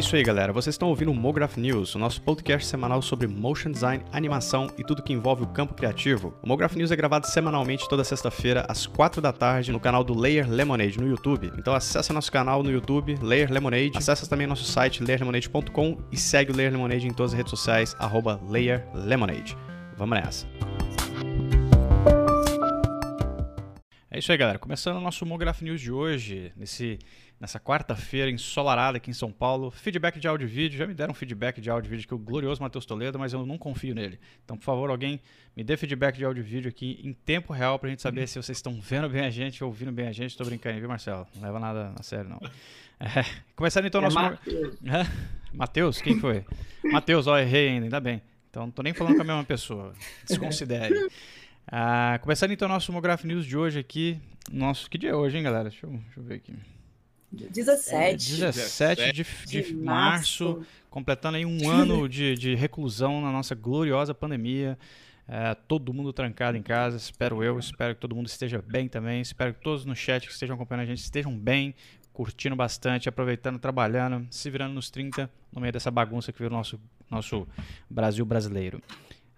isso aí, galera. Vocês estão ouvindo o Mograph News, o nosso podcast semanal sobre motion design, animação e tudo que envolve o campo criativo. O Mograph News é gravado semanalmente toda sexta-feira às 4 da tarde no canal do Layer Lemonade no YouTube. Então acessa nosso canal no YouTube, Layer Lemonade. Acessa também nosso site layerlemonade.com e segue o Layer Lemonade em todas as redes sociais arroba Layer Lemonade. Vamos nessa. É isso aí, galera. Começando o nosso Mograph News de hoje, nesse nessa quarta-feira ensolarada aqui em São Paulo. Feedback de áudio e vídeo, já me deram feedback de áudio e vídeo que o glorioso Matheus Toledo, mas eu não confio nele. Então, por favor, alguém me dê feedback de áudio e vídeo aqui em tempo real pra gente saber se vocês estão vendo bem a gente, ouvindo bem a gente. Tô brincando, viu, Marcelo? Não leva nada a sério, não. É, começando então o nosso... É, Matheus, quem foi? Matheus, ó, errei ainda, ainda bem. Então, não tô nem falando com a mesma pessoa. Desconsidere. Ah, começando então o nosso Homograph News de hoje aqui. Nosso, que dia é hoje, hein, galera? Deixa eu, deixa eu ver aqui. 17. É, 17 de, de, de março, março, completando aí um ano de, de reclusão na nossa gloriosa pandemia. É, todo mundo trancado em casa, espero eu, espero que todo mundo esteja bem também, espero que todos no chat que estejam acompanhando a gente estejam bem, curtindo bastante, aproveitando, trabalhando, se virando nos 30 no meio dessa bagunça que virou nosso, nosso Brasil brasileiro.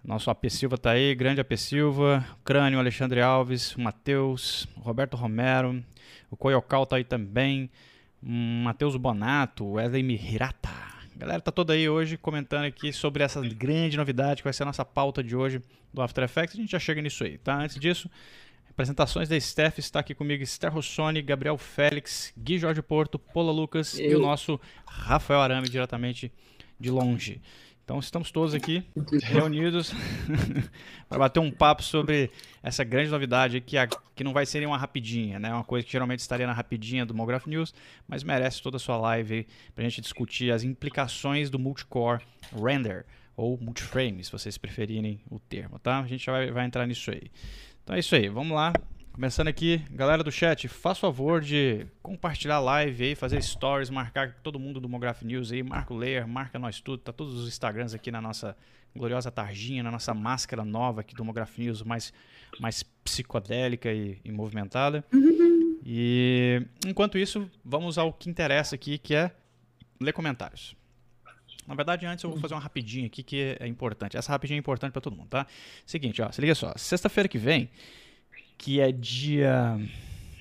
Nosso AP Silva tá aí, grande AP Silva, Crânio, Alexandre Alves, Matheus, Roberto Romero, o Coyocal tá aí também, Matheus Bonato, Wesley Mirata. A galera tá toda aí hoje comentando aqui sobre essa grande novidade que vai ser a nossa pauta de hoje do After Effects. A gente já chega nisso aí, tá? Antes disso, apresentações da Steph, está aqui comigo Esther Rossoni, Gabriel Félix, Gui Jorge Porto, Paula Lucas Eu. e o nosso Rafael Arame diretamente de longe. Então estamos todos aqui reunidos para bater um papo sobre essa grande novidade que, a, que não vai ser uma rapidinha, né? Uma coisa que geralmente estaria na rapidinha do Mograph News, mas merece toda a sua live para a gente discutir as implicações do multicore render ou multiframe, se vocês preferirem o termo, tá? A gente já vai, vai entrar nisso aí. Então é isso aí, vamos lá. Começando aqui, galera do chat, faz favor de compartilhar a live aí, fazer stories, marcar todo mundo do Mograph News aí, marca o Layer, marca nós tudo, tá todos os Instagrams aqui na nossa gloriosa tarjinha, na nossa máscara nova aqui do Mograph News, mais, mais psicodélica e, e movimentada. E enquanto isso, vamos ao que interessa aqui, que é ler comentários. Na verdade, antes eu vou fazer uma rapidinha aqui que é importante. Essa rapidinha é importante para todo mundo, tá? Seguinte, ó, se liga só. Sexta-feira que vem, que é dia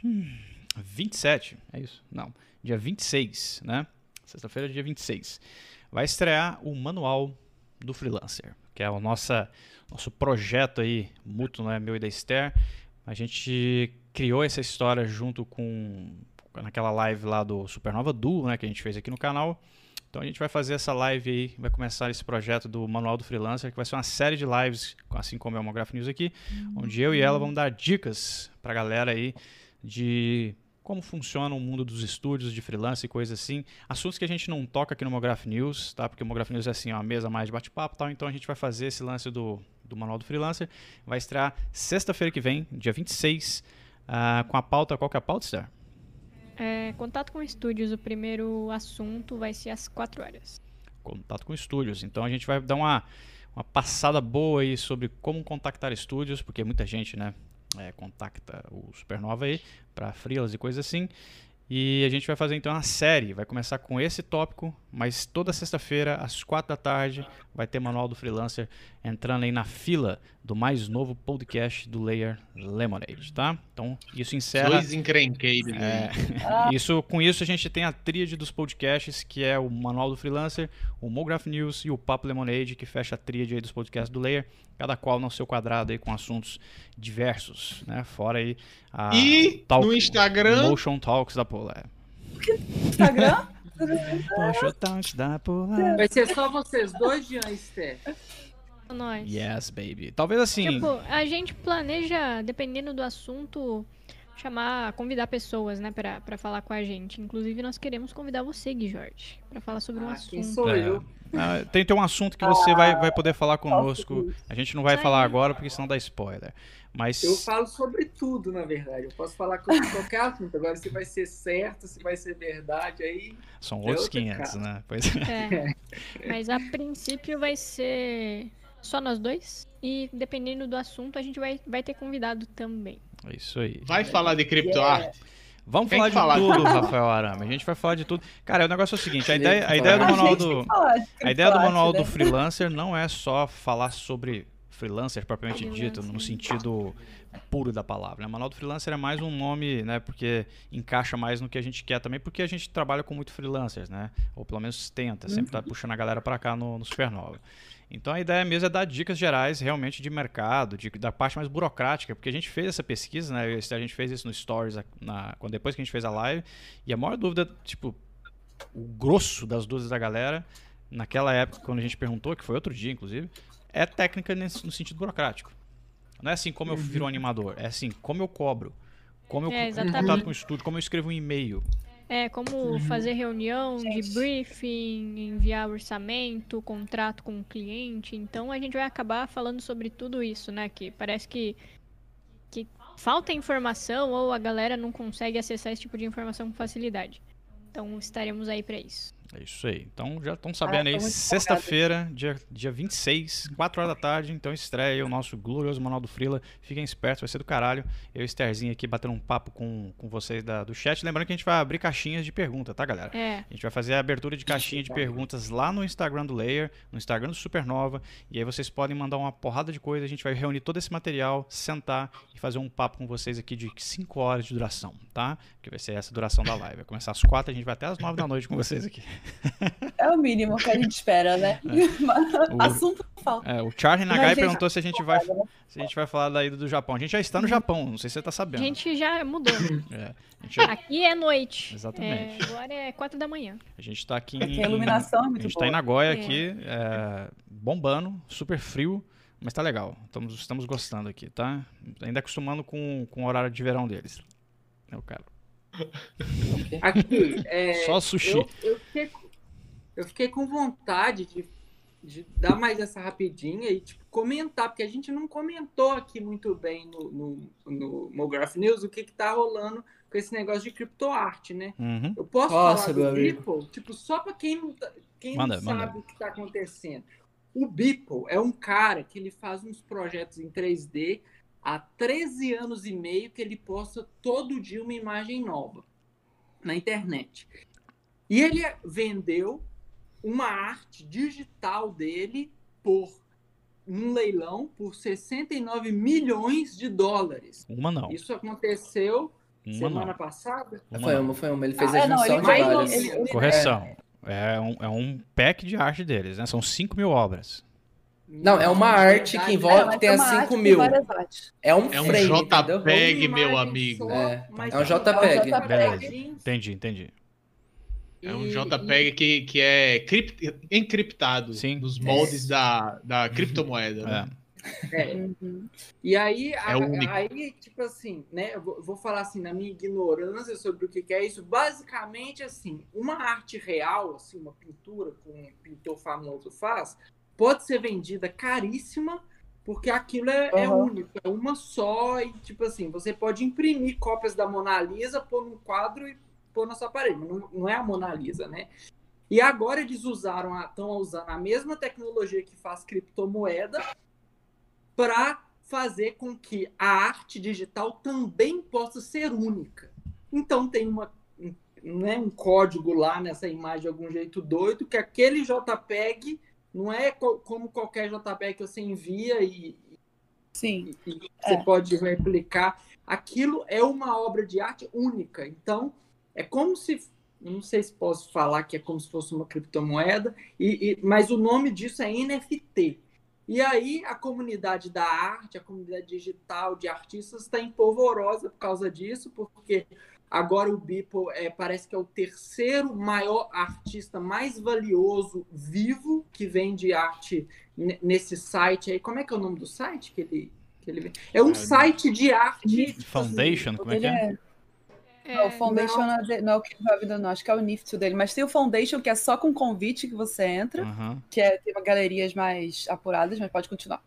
hum, 27, é isso? Não, dia 26, né? Sexta-feira, dia 26. Vai estrear o Manual do Freelancer, que é o nossa, nosso projeto aí, mútuo, né, meu e da Esther. A gente criou essa história junto com naquela live lá do Supernova Duo, né, que a gente fez aqui no canal. Então a gente vai fazer essa live aí, vai começar esse projeto do Manual do Freelancer, que vai ser uma série de lives, assim como é o Homograph News aqui, uhum. onde eu e ela vamos dar dicas pra galera aí de como funciona o mundo dos estúdios de freelance e coisas assim. Assuntos que a gente não toca aqui no Homograph News, tá? Porque o Homograph News é assim, uma mesa mais de bate-papo tal. Então a gente vai fazer esse lance do, do Manual do Freelancer. Vai estrear sexta-feira que vem, dia 26, uh, ah, com a pauta. Qual que é a pauta, Star? É, contato com estúdios, o primeiro assunto vai ser às 4 horas. Contato com estúdios. Então a gente vai dar uma, uma passada boa aí sobre como contactar estúdios, porque muita gente, né, é, contacta o Supernova aí para freelas e coisas assim. E a gente vai fazer então uma série, vai começar com esse tópico, mas toda sexta-feira, às quatro da tarde, vai ter Manual do Freelancer entrando aí na fila do mais novo podcast do Layer Lemonade, tá? Então, isso encerra... Dois encrenqueiros. É, isso, com isso, a gente tem a tríade dos podcasts, que é o Manual do Freelancer, o Mograph News e o Papo Lemonade, que fecha a tríade aí dos podcasts do Layer, cada qual no seu quadrado aí com assuntos diversos, né? Fora aí a... E talk, no Instagram... Motion Talks da Polar. Instagram? Motion Talks da Polar. Vai ser só vocês dois, Jean e nós. Yes, baby. Talvez assim. Tipo, a gente planeja, dependendo do assunto, chamar, convidar pessoas, né, pra, pra falar com a gente. Inclusive, nós queremos convidar você, Gui Jorge, pra falar sobre um ah, assunto. Quem sou eu? É. Ah, tem, tem um assunto que você vai, vai poder falar conosco. A gente não vai falar agora porque senão dá spoiler. Mas... Eu falo sobre tudo, na verdade. Eu posso falar sobre qualquer assunto. Agora, se vai ser certo, se vai ser verdade, aí. São outros 500, né? Pois é. é. Mas a princípio vai ser só nós dois. E dependendo do assunto, a gente vai, vai ter convidado também. É isso aí. Vai falar de criptoarte? Vamos falar de falar tudo, Rafael Arame. A gente vai falar de tudo. Cara, o negócio é o seguinte, a ideia, a ideia do manual do a ideia do manual do né? freelancer não é só falar sobre freelancer propriamente dito, no sentido puro da palavra. Né? O manual do freelancer é mais um nome, né, porque encaixa mais no que a gente quer também, porque a gente trabalha com muito freelancers, né? Ou pelo menos tenta, sempre tá uhum. puxando a galera para cá no, no Supernova. Então a ideia mesmo é dar dicas gerais realmente de mercado, de, da parte mais burocrática, porque a gente fez essa pesquisa, né? A gente fez isso no Stories na, quando, depois que a gente fez a live, e a maior dúvida, tipo, o grosso das dúvidas da galera, naquela época, quando a gente perguntou, que foi outro dia, inclusive, é técnica nesse, no sentido burocrático. Não é assim como eu viro um animador, é assim, como eu cobro, como eu é, contato com o estúdio, como eu escrevo um e-mail. É, como uhum. fazer reunião de briefing, enviar orçamento, contrato com o cliente. Então a gente vai acabar falando sobre tudo isso, né? Que parece que, que falta informação ou a galera não consegue acessar esse tipo de informação com facilidade. Então estaremos aí para isso. É isso aí. Então já estão sabendo ah, aí, sexta-feira, dia, dia 26, 4 horas da tarde, então estreia o nosso glorioso Manual do Frila. Fiquem espertos, vai ser do caralho. Eu e Estherzinho aqui batendo um papo com, com vocês da, do chat. Lembrando que a gente vai abrir caixinhas de pergunta, tá, galera? É. A gente vai fazer a abertura de caixinha de perguntas lá no Instagram do Layer, no Instagram do Supernova. E aí vocês podem mandar uma porrada de coisa. A gente vai reunir todo esse material, sentar e fazer um papo com vocês aqui de 5 horas de duração, tá? Que vai ser essa duração da live. Vai começar às 4, a gente vai até às 9 da noite com vocês aqui. É o mínimo que a gente espera, né? É. O, Assunto falta. É, o Charlie Nagai perguntou se a gente vai se a gente vai falar da ida do Japão. A gente já está no Japão, não sei se você está sabendo. A gente já mudou. É, já... Aqui é noite. Exatamente. É, agora é 4 da manhã. A gente está aqui em... a iluminação é muito A gente está em Nagoya é. aqui, é, bombando, super frio. Mas tá legal, estamos, estamos gostando aqui, tá? Ainda acostumando com, com o horário de verão deles. É o cara. Aqui, é, Só sushi. Eu, eu, fiquei, eu fiquei com vontade de, de dar mais essa rapidinha e tipo, comentar, porque a gente não comentou aqui muito bem no, no, no Mograph News o que, que tá rolando com esse negócio de criptoarte, né? Uhum. Eu posso Nossa, falar do Beeple, tipo, só para quem, não, tá, quem manda, não sabe o que está acontecendo. O Beeple é um cara que ele faz uns projetos em 3D há 13 anos e meio que ele posta todo dia uma imagem nova na internet. E ele vendeu uma arte digital dele por um leilão por 69 milhões de dólares. Uma não. Isso aconteceu uma semana não. passada? Uma foi uma, foi uma. Ele fez ah, a junção é, não, de várias. Correção. É. é, um, é um pack de arte deles, né? São 5 mil obras. Não, é uma arte que envolve é, que tem as 5 mil. É um, é um frame, JPEG, meu amigo. É, é um JPEG. Beleza. Entendi, entendi. É um JPEG que, que é cript, encriptado Sim. nos moldes da, da criptomoeda. Né? É. Uhum. E aí, a, é aí, tipo assim, né? Eu vou, falar assim, na minha ignorância sobre o que, que, é isso. Basicamente, assim, uma arte real, assim, uma pintura que um pintor famoso faz, pode ser vendida caríssima, porque aquilo é, uhum. é único, é uma só, e tipo assim, você pode imprimir cópias da Mona Lisa, pôr num quadro e pôr na sua parede. Não, não é a Mona Lisa, né? E agora eles usaram, estão usando a mesma tecnologia que faz criptomoeda para fazer com que a arte digital também possa ser única. Então tem uma, né, um código lá nessa imagem de algum jeito doido que aquele JPEG não é co como qualquer JPEG que você envia e, Sim. e, e você é. pode replicar. Aquilo é uma obra de arte única. Então, é como se. Não sei se posso falar que é como se fosse uma criptomoeda, e, e, mas o nome disso é NFT. E aí a comunidade da arte, a comunidade digital de artistas está empolvorosa por causa disso, porque agora o Beeple é, parece que é o terceiro maior artista mais valioso vivo que vende arte nesse site aí. Como é que é o nome do site que ele, que ele É um é, site de arte. Foundation, como é que é? É, o Foundation não. É não é o que vai não, acho que é o NIFT dele. Mas tem o Foundation, que é só com convite que você entra, uhum. que é, tem galerias mais apuradas, mas pode continuar.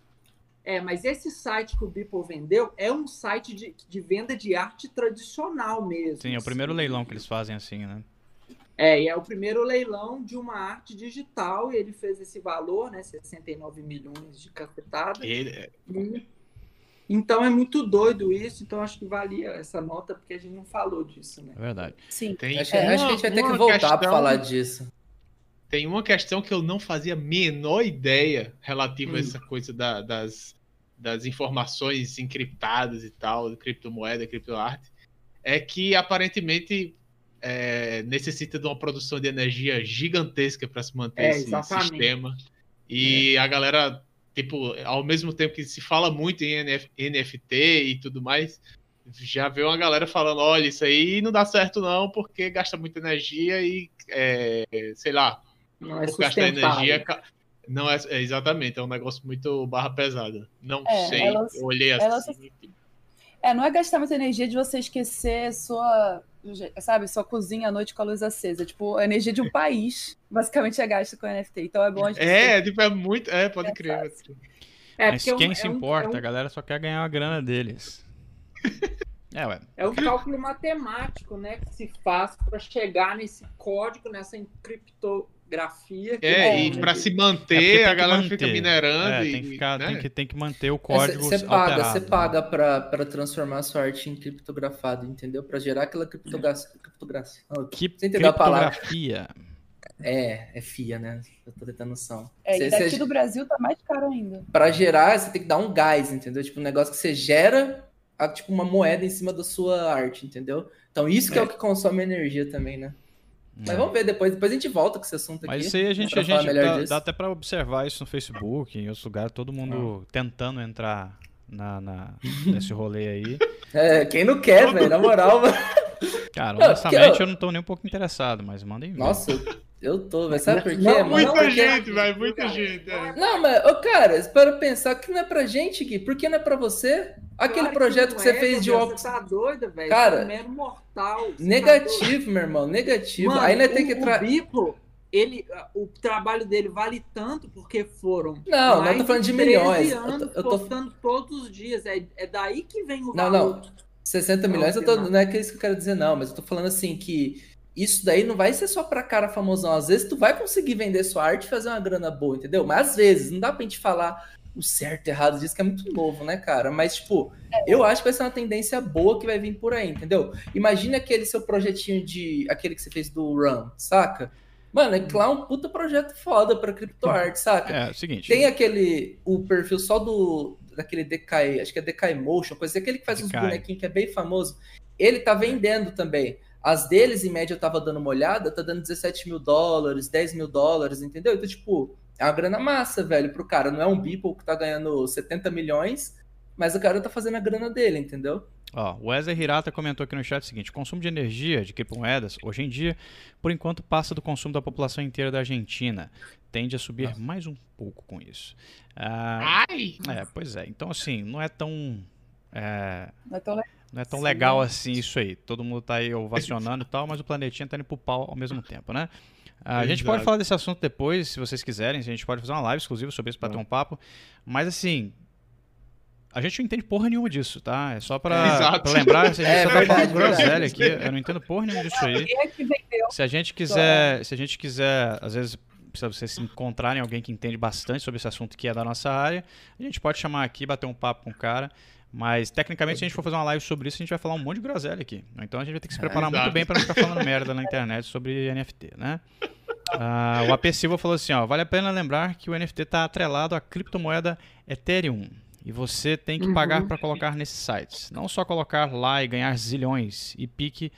É, mas esse site que o Beeple vendeu é um site de, de venda de arte tradicional mesmo. Sim, é o primeiro assim. leilão que eles fazem assim, né? É, e é o primeiro leilão de uma arte digital, e ele fez esse valor, né? 69 milhões de cacetada. Ele... Então é muito doido isso, então acho que valia essa nota, porque a gente não falou disso, né? É verdade. Sim. Tem, acho, é, acho, que a gente vai ter que voltar questão, pra falar disso. Tem uma questão que eu não fazia a menor ideia relativa hum. a essa coisa da, das, das informações encriptadas e tal, criptomoeda, criptoarte, é que aparentemente é, necessita de uma produção de energia gigantesca para se manter é, esse exatamente. sistema. E é. a galera tipo, ao mesmo tempo que se fala muito em NF, NFT e tudo mais, já vê uma galera falando, olha, isso aí não dá certo não, porque gasta muita energia e, é, sei lá, não é gastar energia... Não é, é, exatamente, é um negócio muito barra pesada. Não é, sei, elas, eu olhei assim. Elas, é, não é gastar muita energia de você esquecer sua, sabe, sua cozinha à noite com a luz acesa. Tipo, a energia de um país, basicamente, é gasta com NFT. Então é bom a gente. É, tipo, é muito. É, pode é crer. É, Mas quem é se importa? Um... A galera só quer ganhar a grana deles. é, ué. É um cálculo matemático, né, que se faz para chegar nesse código, nessa encripto grafia. É, e para se manter, é a galera manter. fica minerando. É, e, tem, que ficar, né? tem, que, tem que manter o código. Você paga, você né? paga para transformar a sua arte em criptografado, entendeu? Para gerar aquela criptografia. criptografia. Que criptografia. É, é FIA, né? Eu tô tentando noção. É, e daqui do Brasil tá mais caro ainda. Para gerar, você tem que dar um gás, entendeu? Tipo, um negócio que você gera, tipo, uma moeda em cima da sua arte, entendeu? Então, isso que é, é o que consome energia também, né? Mas é. vamos ver depois. Depois a gente volta com esse assunto aqui. Mas isso aí a gente, a gente dá, dá, até para observar isso no Facebook, em outros lugares, todo mundo ah. tentando entrar na, na, nesse rolê aí. É, quem não quer, velho, na moral. Cara, honestamente eu... eu não tô nem um pouco interessado, mas mandem ver. Nossa, eu tô, velho. Sabe por quê, não, Muita não, gente, velho, muita gente. É. Não, mas, ô, cara, espera pensar que não é pra gente aqui. Por que não é pra você? Aquele claro projeto que, que você é, fez de óculos. Você tá doido, velho. Cara, é mortal. Tá negativo, tá meu irmão, negativo. Mano, Aí não tem que. Tra... O Bipo, ele, o trabalho dele vale tanto porque foram. Não, não tô falando de milhões. Anos eu tô, eu tô... postando todos os dias. É, é daí que vem o não, valor. Não, não. 60 milhões, eu tô, não é isso que eu quero dizer, não, mas eu tô falando assim que isso daí não vai ser só pra cara famosão. Às vezes tu vai conseguir vender sua arte e fazer uma grana boa, entendeu? Mas às vezes, não dá pra gente falar o certo e errado disso, que é muito novo, né, cara? Mas, tipo, eu acho que vai ser uma tendência boa que vai vir por aí, entendeu? Imagina aquele seu projetinho de. aquele que você fez do Run, saca? Mano, é lá um puta projeto foda pra criptoarte, saca? É, é o seguinte. Tem aquele. O perfil só do. Daquele Decay, acho que é Decay Motion, coisa assim, aquele que faz Decay. uns bonequinhos que é bem famoso. Ele tá vendendo também. As deles, em média, eu tava dando uma olhada, tá dando 17 mil dólares, 10 mil dólares, entendeu? Então, tipo, é uma grana massa, velho, pro cara. Não é um Beeple que tá ganhando 70 milhões, mas o cara tá fazendo a grana dele, entendeu? Ó, o Wesley Hirata comentou aqui no chat o seguinte: o consumo de energia de criptomoedas, hoje em dia, por enquanto, passa do consumo da população inteira da Argentina. Tende a subir Nossa. mais um pouco com isso. Ah, Ai! É, pois é. Então, assim, não é tão. É... Não é tão legal não é tão Sim. legal assim isso aí. Todo mundo tá aí ovacionando e tal, mas o planetinha tá indo pro pau ao mesmo tempo, né? A gente pode falar desse assunto depois, se vocês quiserem. A gente pode fazer uma live exclusiva sobre isso para ter um papo. Mas assim, a gente não entende porra nenhuma disso, tá? É só pra, pra lembrar, se a gente é, só tá falando groselha aqui, eu não entendo porra nenhuma disso aí. É se a gente quiser, se a gente quiser, às vezes, se vocês se encontrarem alguém que entende bastante sobre esse assunto que é da nossa área, a gente pode chamar aqui, bater um papo com o cara. Mas, tecnicamente, se a gente for fazer uma live sobre isso, a gente vai falar um monte de groselha aqui. Então a gente vai ter que se preparar é, muito bem para não ficar falando merda na internet sobre NFT, né? Uh, o AP Silva falou assim, ó, vale a pena lembrar que o NFT está atrelado à criptomoeda Ethereum. E você tem que pagar uhum. para colocar nesses sites. Não só colocar lá e ganhar zilhões. E pique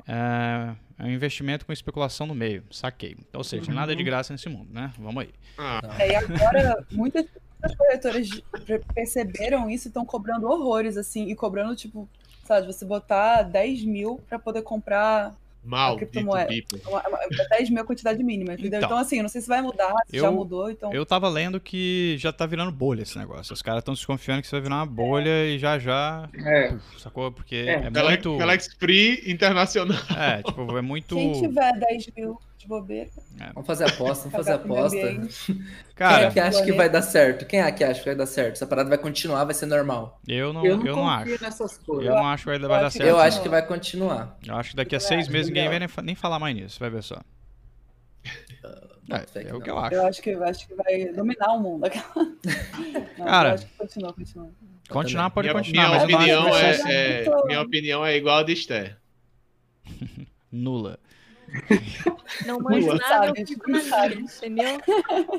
uh, é um investimento com especulação no meio. Saquei. Então, ou seja, uhum. nada de graça nesse mundo, né? Vamos aí. Ah. É, e agora, muitas as corretoras perceberam isso e estão cobrando horrores, assim, e cobrando, tipo, sabe, você botar 10 mil para poder comprar Mal, a criptomoeda. 10 mil é a quantidade mínima, entendeu? Então, então assim, não sei se vai mudar, se eu, já mudou, então... Eu tava lendo que já tá virando bolha esse negócio. Os caras estão desconfiando que isso vai virar uma bolha é. e já já... É. sacou? Porque é, é muito... Galaxy Free internacional. É, tipo, é muito... Quem tiver 10 mil bobeira. É. Vamos fazer aposta, vamos fazer aposta. Cara, Quem é que acha que vai dar certo? Quem é que acha que vai dar certo? Essa parada vai continuar, vai ser normal. Eu não, eu não, eu não acho. Eu não acho que vai, vai dar certo. Eu acho que vai continuar. Eu acho que daqui a seis meses ninguém vai nem, nem falar mais nisso, vai ver só. É, é o que eu acho. Eu acho que, eu acho que vai dominar o mundo. Não, Cara, continua, continua. Continuar pode minha, continuar. Minha opinião, é, é, minha opinião é igual a de Esther. Nula. Não mais nada, entendeu? É,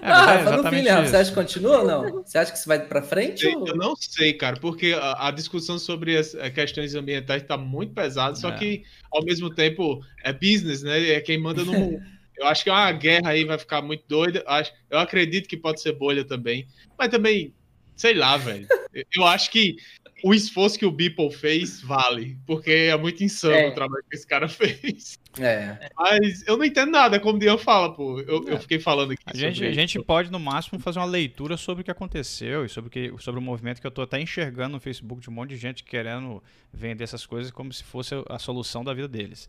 ah, é falando filho, você acha que continua ou não? Você acha que isso vai para frente? Eu, ou... eu não sei, cara, porque a, a, discussão sobre as questões ambientais está muito pesada, só é. que ao mesmo tempo é business, né? É quem manda no mundo. Eu acho que é uma guerra aí vai ficar muito doida. Eu acredito que pode ser bolha também. Mas também, sei lá, velho. Eu acho que o esforço que o Beeple fez vale, porque é muito insano é. o trabalho que esse cara fez. É. Mas eu não entendo nada, como o Dian fala, pô. Eu, é. eu fiquei falando aqui. A gente, a gente pode, no máximo, fazer uma leitura sobre o que aconteceu e sobre o, que, sobre o movimento que eu tô até enxergando no Facebook de um monte de gente querendo vender essas coisas como se fosse a solução da vida deles.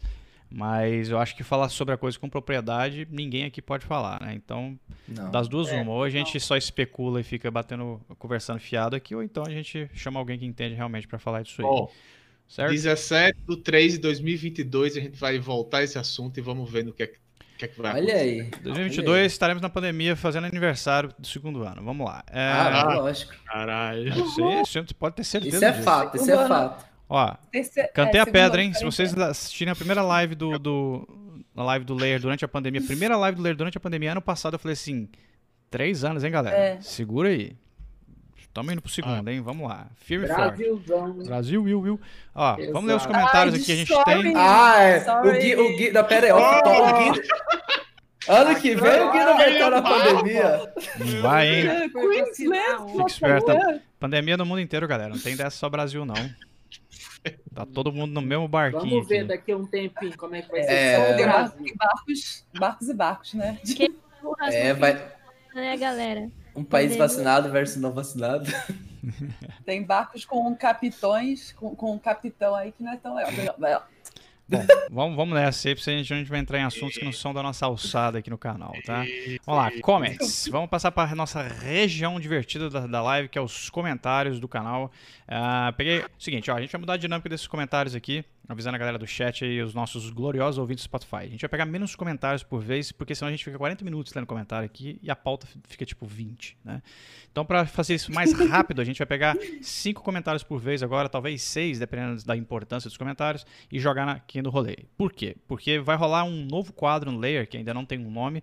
Mas eu acho que falar sobre a coisa com propriedade, ninguém aqui pode falar, né? Então, não. das duas, é, uma. Ou a gente não. só especula e fica batendo, conversando fiado aqui, ou então a gente chama alguém que entende realmente para falar disso aí. Bom, certo? 17 de 3 de 2022 a gente vai voltar a esse assunto e vamos ver no que é que, é que vai Olha aí. 2022 Olha aí. estaremos na pandemia fazendo aniversário do segundo ano. Vamos lá. É... Ah, lógico. Caralho. Isso, isso pode ter certeza. Isso é disso. fato, isso é fato. Ó, Esse, cantei é, a pedra, hein? Se vocês assistirem a primeira live do, do. A live do Layer durante a pandemia. Primeira live do Layer durante a pandemia, ano passado, eu falei assim. Três anos, hein, galera? É. Segura aí. Estamos indo pro segundo, ah. hein? Vamos lá. Firme e forte. Brasil, Will, Will. Ó, Exato. vamos ler os comentários Ai, aqui. A gente sorry. tem. Ah, é. O Gui, o Gui. Não, pera aí. Ó, oh. o Gui. Ano que vem o Gui não vai estar na pandemia. Não vai, hein? Fique esperto. Pandemia no mundo inteiro, galera. Não tem dessa só Brasil, não. Tá todo mundo no mesmo barquinho. Vamos ver aqui. daqui a um tempinho como é que vai ser. É... Barcos, barcos e barcos, né? É, vai. Né, galera? Um país vacinado versus não vacinado. Tem barcos com capitões, com, com um capitão aí que não é tão legal. Bom, vamos, vamos nessa aí, porque a gente vai entrar em assuntos que não são da nossa alçada aqui no canal, tá? Vamos lá, comments. Vamos passar para a nossa região divertida da, da live, que é os comentários do canal. Uh, peguei o seguinte, ó, a gente vai mudar a dinâmica desses comentários aqui avisando a galera do chat e os nossos gloriosos ouvintes do Spotify. A gente vai pegar menos comentários por vez, porque senão a gente fica 40 minutos lendo comentário aqui e a pauta fica tipo 20, né? Então, para fazer isso mais rápido, a gente vai pegar 5 comentários por vez agora, talvez 6, dependendo da importância dos comentários, e jogar aqui no rolê. Por quê? Porque vai rolar um novo quadro no Layer, que ainda não tem um nome,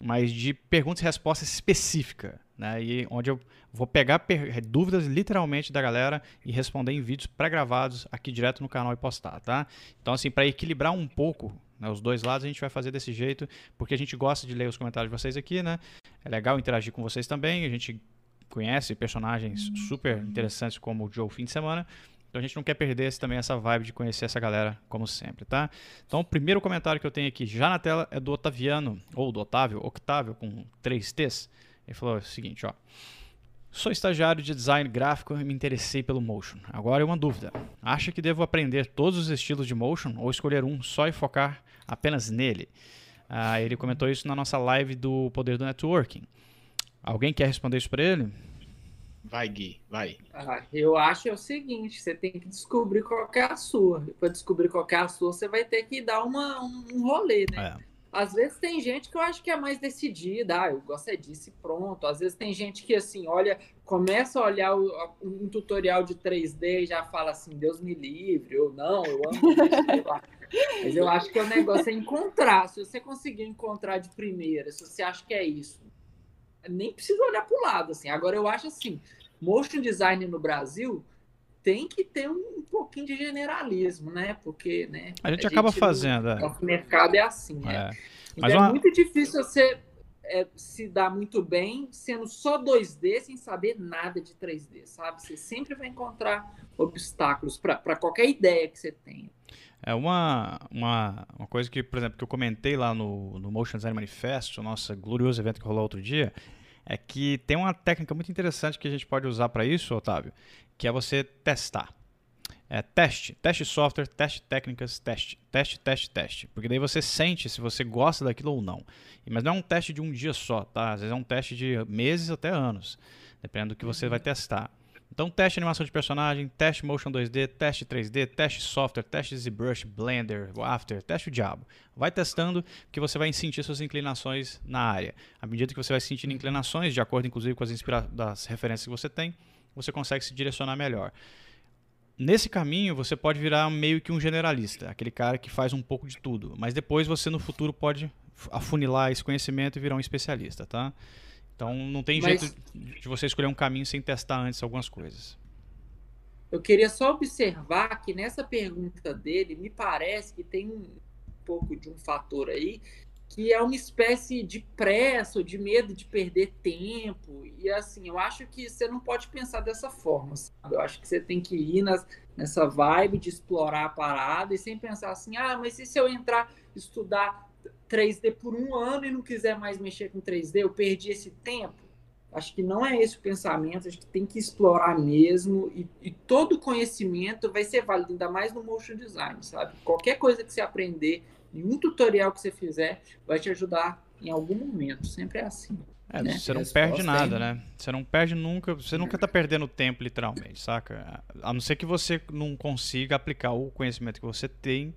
mas de perguntas e respostas específica, né? E onde eu vou pegar dúvidas literalmente da galera e responder em vídeos pré-gravados aqui direto no canal e postar, tá? Então assim, para equilibrar um pouco né, os dois lados, a gente vai fazer desse jeito, porque a gente gosta de ler os comentários de vocês aqui, né? É legal interagir com vocês também, a gente conhece personagens super interessantes como o Joe Fim de Semana, então a gente não quer perder esse, também essa vibe de conhecer essa galera, como sempre, tá? Então o primeiro comentário que eu tenho aqui já na tela é do Otaviano, ou do Otávio, Octávio, com três T's. Ele falou o seguinte, ó. Sou estagiário de design gráfico e me interessei pelo motion. Agora é uma dúvida. Acha que devo aprender todos os estilos de motion ou escolher um só e focar apenas nele? Ah, ele comentou isso na nossa live do Poder do Networking. Alguém quer responder isso para ele? Vai, Gui, vai. Ah, eu acho é o seguinte: você tem que descobrir qual é a sua. Para descobrir qual é a sua, você vai ter que dar uma, um rolê, né? É. Às vezes tem gente que eu acho que é mais decidida, ah, eu gosto é disso e pronto. Às vezes tem gente que, assim, olha, começa a olhar o, um tutorial de 3D e já fala assim, Deus me livre, ou não, eu amo isso, Mas eu acho que o negócio é encontrar. Se você conseguir encontrar de primeira, se você acha que é isso, nem precisa olhar para o lado, assim. Agora, eu acho assim, motion design no Brasil tem que ter um, pouquinho de generalismo, né? Porque, né? A gente a acaba gente, fazendo. É. O mercado é assim, né? É. Mas então, uma... é muito difícil você é, se dar muito bem sendo só 2D sem saber nada de 3D, sabe? Você sempre vai encontrar obstáculos para qualquer ideia que você tenha. É uma, uma, uma coisa que, por exemplo, que eu comentei lá no, no Motion Design Manifesto, nosso glorioso evento que rolou outro dia, é que tem uma técnica muito interessante que a gente pode usar para isso, Otávio, que é você testar. É teste, teste software, teste técnicas, teste, teste, teste, teste. Porque daí você sente se você gosta daquilo ou não. Mas não é um teste de um dia só, tá? Às vezes é um teste de meses até anos, dependendo do que você vai testar. Então, teste animação de personagem, teste motion 2D, teste 3D, teste software, teste ZBrush, Blender, After, teste o diabo. Vai testando que você vai sentir suas inclinações na área. À medida que você vai sentindo inclinações, de acordo inclusive com as das referências que você tem, você consegue se direcionar melhor. Nesse caminho, você pode virar meio que um generalista, aquele cara que faz um pouco de tudo. Mas depois você no futuro pode afunilar esse conhecimento e virar um especialista, tá? Então não tem Mas... jeito de você escolher um caminho sem testar antes algumas coisas. Eu queria só observar que nessa pergunta dele, me parece que tem um pouco de um fator aí, que é uma espécie de pressa de medo de perder tempo. E assim, eu acho que você não pode pensar dessa forma. Sabe? Eu acho que você tem que ir nas, nessa vibe de explorar a parada e sem pensar assim, ah, mas e se eu entrar estudar 3D por um ano e não quiser mais mexer com 3D, eu perdi esse tempo. Acho que não é esse o pensamento, acho que tem que explorar mesmo e, e todo conhecimento vai ser válido, ainda mais no motion design, sabe? Qualquer coisa que você aprender, nenhum tutorial que você fizer vai te ajudar em algum momento, sempre é assim. É, né? você não perde nada, é... né? Você não perde nunca, você nunca tá perdendo tempo, literalmente, saca? A não ser que você não consiga aplicar o conhecimento que você tem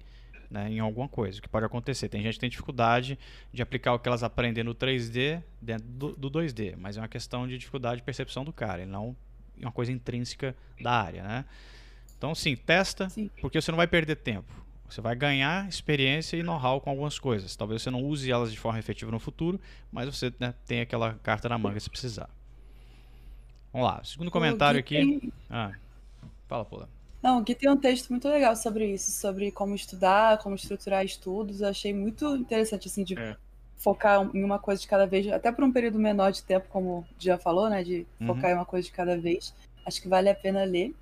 né, em alguma coisa, o que pode acontecer. Tem gente que tem dificuldade de aplicar o que elas aprendem no 3D dentro do, do 2D, mas é uma questão de dificuldade de percepção do cara, e não uma coisa intrínseca da área, né? Então, sim, testa, sim. porque você não vai perder tempo. Você vai ganhar experiência e know-how com algumas coisas. Talvez você não use elas de forma efetiva no futuro, mas você né, tem aquela carta na manga se precisar. Vamos lá, segundo comentário aqui. Tem... Ah, fala, Paula. Não, aqui tem um texto muito legal sobre isso, sobre como estudar, como estruturar estudos. Eu achei muito interessante, assim, de é. focar em uma coisa de cada vez, até por um período menor de tempo, como o já falou, né? De uhum. focar em uma coisa de cada vez. Acho que vale a pena ler.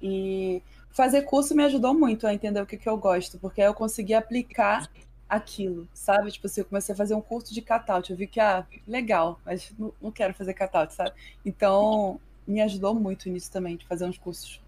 E fazer curso me ajudou muito a entender o que, que eu gosto, porque eu consegui aplicar aquilo, sabe? Tipo assim, eu comecei a fazer um curso de cutout. Eu vi que, ah, legal, mas não, não quero fazer cutout, sabe? Então, me ajudou muito nisso também, de fazer uns cursos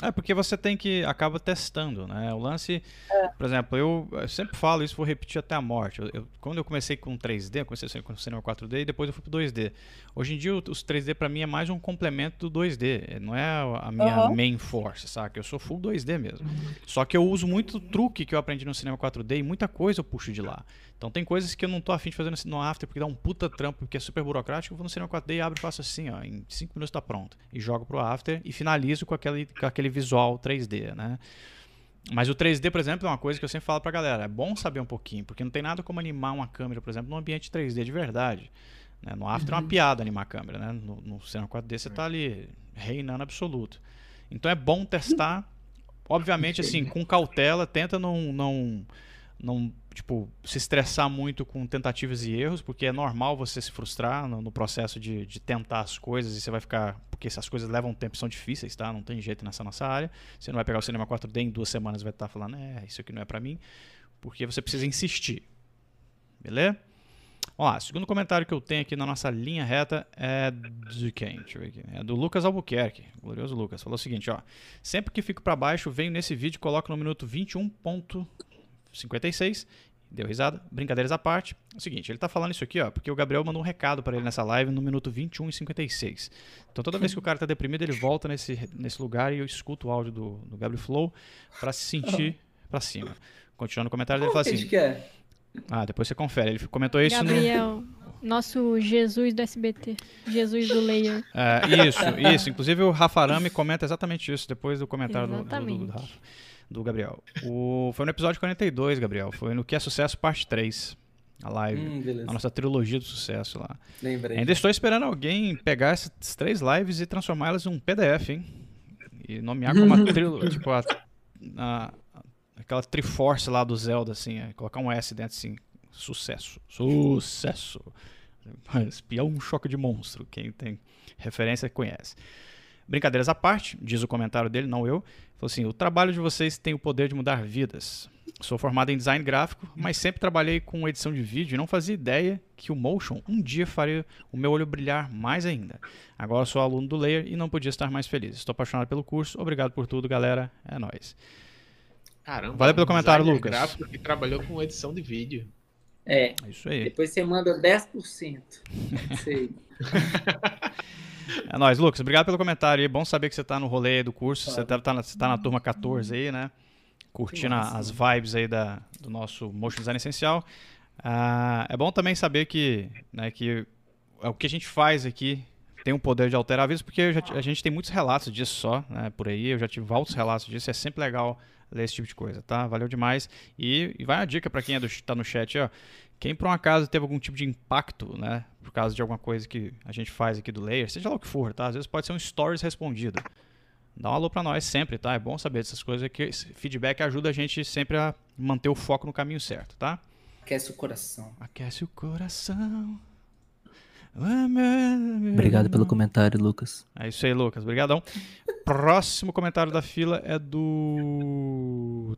é, porque você tem que. acaba testando, né? O lance. É. Por exemplo, eu, eu, sempre falo isso, vou repetir até a morte. Eu, eu, quando eu comecei com 3D, eu comecei com o cinema 4D e depois eu fui pro 2D. Hoje em dia, os 3D para mim é mais um complemento do 2D. Não é a minha uhum. main force, saca? Eu sou full 2D mesmo. Só que eu uso muito truque que eu aprendi no cinema 4D e muita coisa eu puxo de lá. Então tem coisas que eu não tô afim de fazer no After porque dá um puta trampo, porque é super burocrático. Eu vou no Cinema 4D e abro e faço assim, ó. Em 5 minutos tá pronto. E jogo pro After e finalizo com aquele, com aquele visual 3D, né? Mas o 3D, por exemplo, é uma coisa que eu sempre falo pra galera. É bom saber um pouquinho, porque não tem nada como animar uma câmera, por exemplo, num ambiente 3D de verdade. Né? No After uhum. é uma uhum. piada animar a câmera, né? No, no Cinema 4D você tá ali reinando absoluto. Então é bom testar. Obviamente, assim, com cautela, tenta não, não, não tipo, se estressar muito com tentativas e erros, porque é normal você se frustrar no, no processo de, de, tentar as coisas e você vai ficar. Porque essas coisas levam tempo são difíceis, tá? Não tem jeito nessa nossa área. Você não vai pegar o cinema 4D em duas semanas vai estar falando, é, isso aqui não é para mim. Porque você precisa insistir. Beleza? Lá, segundo comentário que eu tenho aqui na nossa linha reta é de quem? Deixa eu ver aqui. É do Lucas Albuquerque, glorioso Lucas. Falou o seguinte, ó. Sempre que fico para baixo, venho nesse vídeo e coloco no minuto 21.56 Deu risada? Brincadeiras à parte. É o seguinte, ele tá falando isso aqui, ó, porque o Gabriel mandou um recado para ele nessa live no minuto 21 e 56. Então toda vez que o cara tá deprimido, ele volta nesse, nesse lugar e eu escuto o áudio do, do Gabriel Flow para se sentir para cima. Continuando o comentário dele, fala assim. Que é? Ah, depois você confere. Ele comentou isso Gabriel, no... nosso Jesus do SBT. Jesus do Layer. É, isso, isso. Inclusive o Rafa Arame comenta exatamente isso depois do comentário do, do, do Rafa do Gabriel. O, foi no episódio 42, Gabriel. Foi no Que é Sucesso, parte 3. A live. Hum, a nossa trilogia do sucesso lá. Lembrei. Ainda estou esperando alguém pegar essas três lives e transformá-las em um PDF, hein? E nomear como a trilogia. tipo, a, a, aquela Triforce lá do Zelda, assim. É, colocar um S dentro assim. Sucesso. Sucesso. Espiar um choque de monstro. Quem tem referência conhece. Brincadeiras à parte, diz o comentário dele, não eu. Falou assim: o trabalho de vocês tem o poder de mudar vidas. Sou formado em design gráfico, mas sempre trabalhei com edição de vídeo e não fazia ideia que o motion um dia faria o meu olho brilhar mais ainda. Agora sou aluno do Layer e não podia estar mais feliz. Estou apaixonado pelo curso. Obrigado por tudo, galera. É nóis. Caramba. Valeu pelo comentário, Lucas. gráfico que trabalhou com edição de vídeo. É. Isso aí. Depois você manda 10%. Sei. É nóis, Lucas. Obrigado pelo comentário aí. Bom saber que você tá no rolê do curso. Você, deve tá na, você tá na turma 14 aí, né? Curtindo as vibes aí da, do nosso Motion Design Essencial. Uh, é bom também saber que, né, que o que a gente faz aqui tem o poder de alterar a vida, porque já, a gente tem muitos relatos disso só, né, por aí. Eu já tive vários relatos disso. É sempre legal ler esse tipo de coisa, tá? Valeu demais. E, e vai a dica para quem é do, tá no chat, ó. Quem por um acaso teve algum tipo de impacto, né? Por causa de alguma coisa que a gente faz aqui do Layer, seja lá o que for, tá? Às vezes pode ser um stories respondido. Dá um alô pra nós sempre, tá? É bom saber dessas coisas, que feedback ajuda a gente sempre a manter o foco no caminho certo, tá? Aquece o coração. Aquece o coração. Obrigado pelo comentário, Lucas. É isso aí, Lucas. Obrigadão. Próximo comentário da fila é do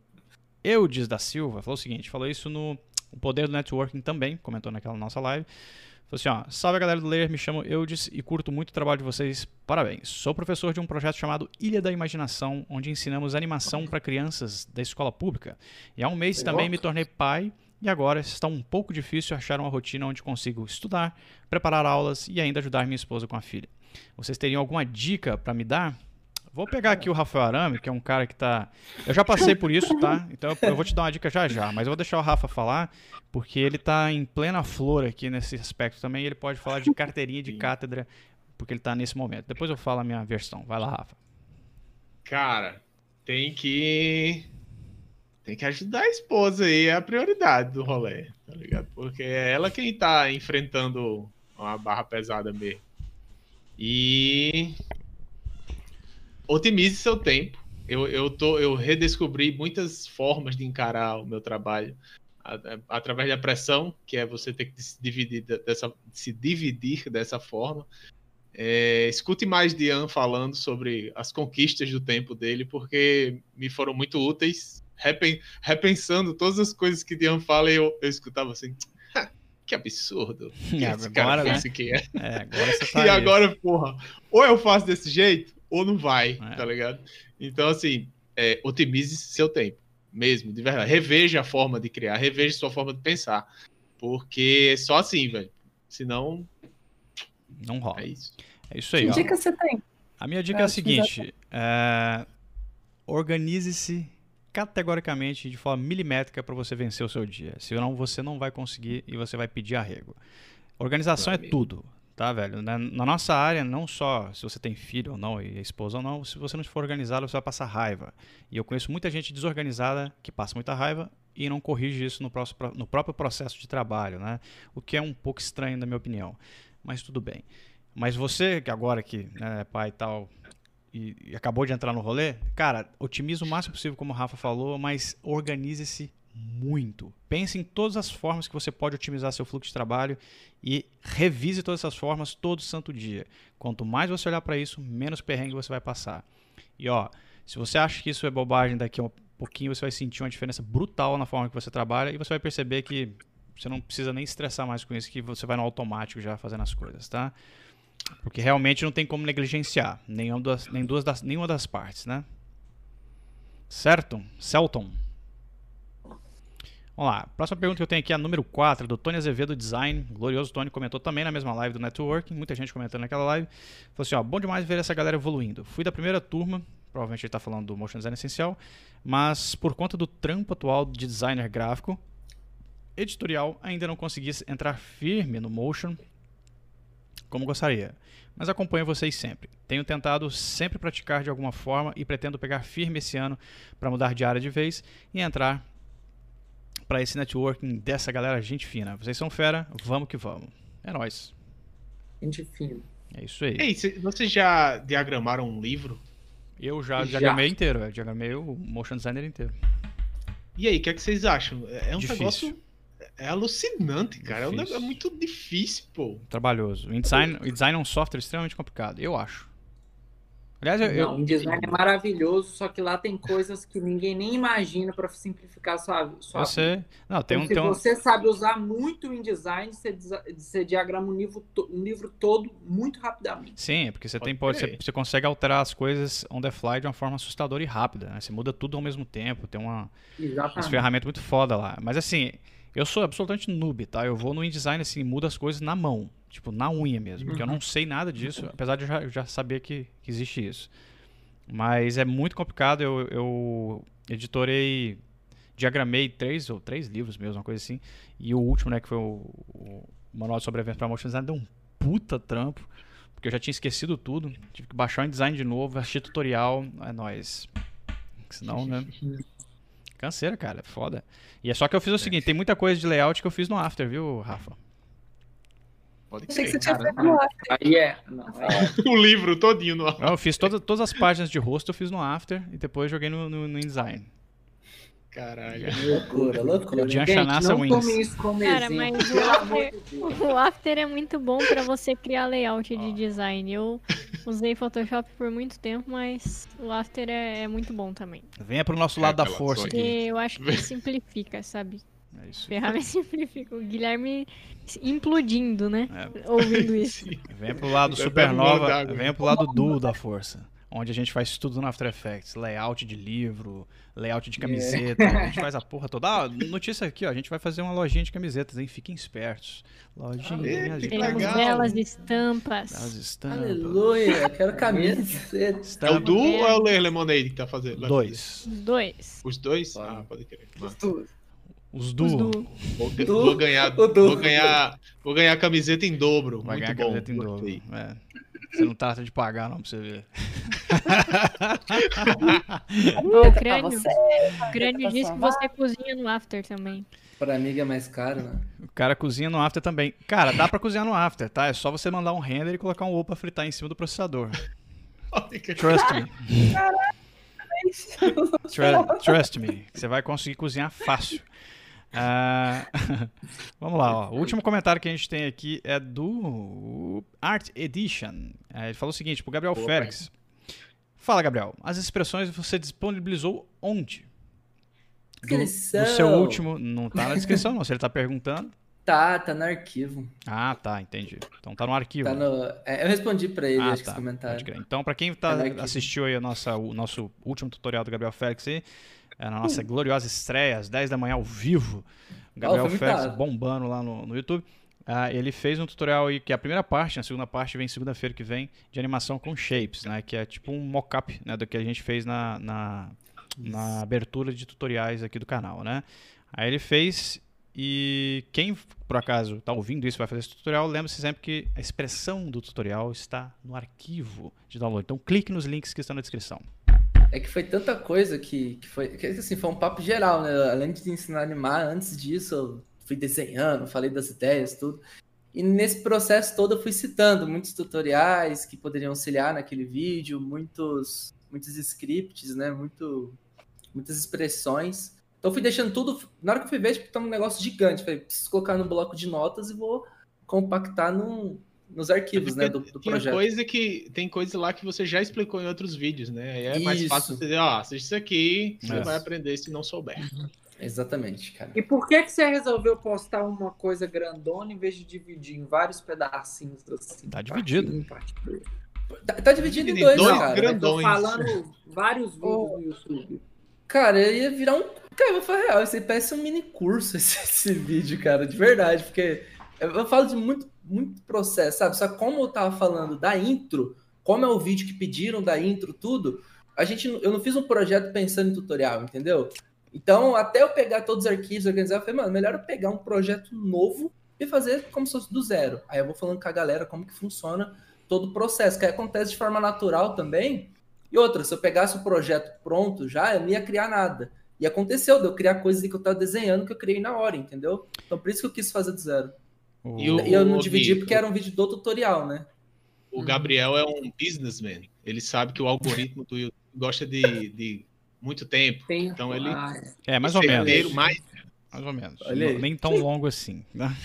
Eudes da Silva. Falou o seguinte, falou isso no Poder do Networking também, comentou naquela nossa live. Falou assim, ó, salve galera do Layer, me chamo Eudes e curto muito o trabalho de vocês, parabéns. Sou professor de um projeto chamado Ilha da Imaginação, onde ensinamos animação para crianças da escola pública. E há um mês também me tornei pai e agora está um pouco difícil achar uma rotina onde consigo estudar, preparar aulas e ainda ajudar minha esposa com a filha. Vocês teriam alguma dica para me dar? Vou pegar aqui o Rafael Arame, que é um cara que tá. Eu já passei por isso, tá? Então eu vou te dar uma dica já já, mas eu vou deixar o Rafa falar, porque ele tá em plena flor aqui nesse aspecto também. ele pode falar de carteirinha de cátedra, porque ele tá nesse momento. Depois eu falo a minha versão. Vai lá, Rafa. Cara, tem que tem que ajudar a esposa aí, é a prioridade do rolê, tá ligado? Porque é ela quem tá enfrentando uma barra pesada mesmo. E otimize seu tempo. Eu, eu, tô, eu redescobri muitas formas de encarar o meu trabalho através da pressão, que é você ter que se dividir dessa, se dividir dessa forma. É, escute mais Dian falando sobre as conquistas do tempo dele, porque me foram muito úteis repen, repensando todas as coisas que Dian fala, eu, eu escutava assim. Que absurdo. Que é, agora, né? que é. é agora você tá e agora, porra, ou eu faço desse jeito, ou não vai, é. tá ligado? Então, assim, é, otimize seu tempo, mesmo, de verdade. Reveja a forma de criar, reveja sua forma de pensar. Porque só assim, velho. Senão. Não rola. É isso. É isso aí. Que ó. dica você tem? A minha dica é a seguinte: é... organize-se categoricamente de forma milimétrica para você vencer o seu dia. Senão você não vai conseguir e você vai pedir arrego. Organização é tudo, tá, velho? Na, na, nossa área, não só se você tem filho ou não e esposa ou não, se você não for organizado, você vai passar raiva. E eu conheço muita gente desorganizada que passa muita raiva e não corrige isso no, próximo, no próprio processo de trabalho, né? O que é um pouco estranho, na minha opinião. Mas tudo bem. Mas você, que agora que né, é pai e tal, e, e, acabou de entrar no rolê, cara, otimize o máximo possível, como o Rafa falou, mas organize-se muito. Pense em todas as formas que você pode otimizar seu fluxo de trabalho e revise todas essas formas todo santo dia. Quanto mais você olhar para isso, menos perrengue você vai passar. E ó, se você acha que isso é bobagem, daqui a um pouquinho você vai sentir uma diferença brutal na forma que você trabalha e você vai perceber que você não precisa nem estressar mais com isso, que você vai no automático já fazendo as coisas, tá? Porque realmente não tem como negligenciar nenhuma das, nem duas das, nenhuma das partes, né? Certo? Celton. Vamos lá. Próxima pergunta que eu tenho aqui é a número 4, do Tony Azevedo Design. Glorioso Tony comentou também na mesma live do Networking. Muita gente comentando naquela live. Falou assim: ó, bom demais ver essa galera evoluindo. Fui da primeira turma, provavelmente ele está falando do Motion Design Essencial, mas por conta do trampo atual de designer gráfico, editorial, ainda não consegui entrar firme no Motion como gostaria, mas acompanho vocês sempre. Tenho tentado sempre praticar de alguma forma e pretendo pegar firme esse ano para mudar de área de vez e entrar para esse networking dessa galera gente fina. Vocês são fera, vamos que vamos. É nóis. Gente fina. É isso aí. Ei, vocês já diagramaram um livro? Eu já, já. diagramei inteiro, eu diagramei o motion designer inteiro. E aí, o que, é que vocês acham? É um Difícil. negócio é alucinante, cara. É, um, é, muito difícil, pô. Trabalhoso. O design, o design é um software extremamente complicado, eu acho. Aliás, eu, Não, o design é maravilhoso, só que lá tem coisas que ninguém nem imagina para simplificar sua, sua você... vida. Não, tem então, um, se tem você sabe usar muito o InDesign, você, você diagrama um livro, um livro todo muito rapidamente. Sim, é porque você, tem, pode, você, você, consegue alterar as coisas on the fly de uma forma assustadora e rápida. Né? Você muda tudo ao mesmo tempo, tem uma, uma ferramenta muito foda lá. Mas assim, Eu sou absolutamente noob, tá? Eu vou no InDesign assim, mudo as coisas na mão. Tipo, na unha mesmo. Porque eu não sei nada disso, apesar de eu já, já saber que, que existe isso. Mas é muito complicado. Eu, eu editorei, diagramei três ou três livros mesmo, uma coisa assim. E o último, né, que foi o, o Manual de Sobrevivência para Motion Design, deu um puta trampo. Porque eu já tinha esquecido tudo. Tive que baixar o InDesign de novo, assistir tutorial. É nóis. Senão, né? Canseira, cara. É foda. E é só que eu fiz o seguinte: tem muita coisa de layout que eu fiz no After, viu, Rafa? Pode que você tinha feito no After. Aí é. Não, é. o livro todinho no After. eu fiz todas, todas as páginas de rosto, eu fiz no After e depois joguei no, no, no InDesign. Caralho. Loucura, loucura. De Gente, não isso como Cara, mas o after, o after, é muito bom pra você criar layout de design. Eu usei Photoshop por muito tempo, mas o After é, é muito bom também. Venha pro nosso lado é, da força aqui. Eu acho que simplifica, sabe? É isso. Ferramenta simplifica. O Guilherme implodindo, né? É. Ouvindo isso. Venha pro lado supernova, venha pro lado duo da força. Onde a gente faz tudo no After Effects. Layout de livro, layout de camiseta. Yeah. A gente faz a porra toda. Ah, notícia aqui, ó. A gente vai fazer uma lojinha de camisetas, hein? Fiquem espertos. Lojinha ah, de Temos belas estampas. Belas estampas. Aleluia, quero camiseta. É o Du ou é o Lemonade que tá fazendo? Dois. Dois. Os dois? Ah, pode crer. Os dois. Os du. Os du. Vou, vou, ganhar, vou ganhar, vou ganhar camiseta em dobro. Vai Muito ganhar bom. camiseta em dobro. É. Você não trata de pagar, não, pra você ver. O crânio, o crânio disse que você cozinha no after também. Pra amiga é mais caro, né? O cara cozinha no after também. Cara, dá pra cozinhar no after, tá? É só você mandar um render e colocar um ovo pra fritar em cima do processador. Trust me. Trust, trust me. Você vai conseguir cozinhar fácil. Uh, vamos lá, ó. o último comentário que a gente tem aqui é do Art Edition. Uh, ele falou o seguinte, pro Gabriel Boa, Félix. Fala, Gabriel. As expressões você disponibilizou onde? Do, do, seu último. Não tá na descrição, não. Se ele tá perguntando. Tá, tá no arquivo. Ah, tá, entendi. Então tá no arquivo. Tá no... É, eu respondi pra ele, ah, acho tá, que comentário. Então, pra quem tá, tá assistiu aí a nossa, o nosso último tutorial do Gabriel Félix aí, é, na nossa gloriosa estreia, às 10 da manhã ao vivo. O Gabriel oh, Félix bombando lá no, no YouTube. Uh, ele fez um tutorial aí, que é a primeira parte, a segunda parte vem segunda-feira que vem, de animação com shapes, né? Que é tipo um mock-up né, do que a gente fez na, na, na, abertura de tutoriais aqui do canal, né? Aí ele fez e quem por acaso está ouvindo isso vai fazer esse tutorial, lembre-se sempre que a expressão do tutorial está no arquivo de download. Então clique nos links que estão na descrição. É que foi tanta coisa que, que foi. Que assim, foi um papo geral, né? Além de ensinar a animar, antes disso, eu fui desenhando, falei das ideias, tudo. E nesse processo todo eu fui citando muitos tutoriais que poderiam auxiliar naquele vídeo, muitos, muitos scripts, né? Muito, muitas expressões. Então fui deixando tudo. Na hora que eu fui ver, tipo, tá um negócio gigante. Falei, preciso colocar no bloco de notas e vou compactar num, nos arquivos, né, do, do projeto. Coisa que, tem coisa lá que você já explicou em outros vídeos, né? Aí é isso. mais fácil você dizer, ó, assiste isso aqui, você é. vai aprender se não souber. Uhum. Exatamente, cara. E por que, que você resolveu postar uma coisa grandona em vez de dividir em vários pedacinhos assim? Tá dividido. Tá, tá, dividido em dois, dois cara. Grandões. Eu tô falando vários vídeos oh. no YouTube. Cara, ia virar um. Cara, eu vou falar real, isso aí parece um mini curso esse, esse vídeo, cara, de verdade, porque eu falo de muito muito processo, sabe? Só como eu tava falando da intro, como é o vídeo que pediram da intro, tudo, a gente, eu não fiz um projeto pensando em tutorial, entendeu? Então, até eu pegar todos os arquivos, organizar, eu falei, mano, melhor eu pegar um projeto novo e fazer como se fosse do zero. Aí eu vou falando com a galera como que funciona todo o processo, que acontece de forma natural também. E outra, se eu pegasse o projeto pronto já, eu não ia criar nada. E aconteceu de eu criar coisas que eu tava desenhando que eu criei na hora, entendeu? Então por isso que eu quis fazer do zero. O... E, o, eu não dividi porque era um vídeo do tutorial, né? O Gabriel é um businessman. Ele sabe que o algoritmo do YouTube gosta de, de muito tempo. tempo. Então ele. Ah, é. é, mais ou menos. Mais, mais ou menos. Nem tão longo assim. Né?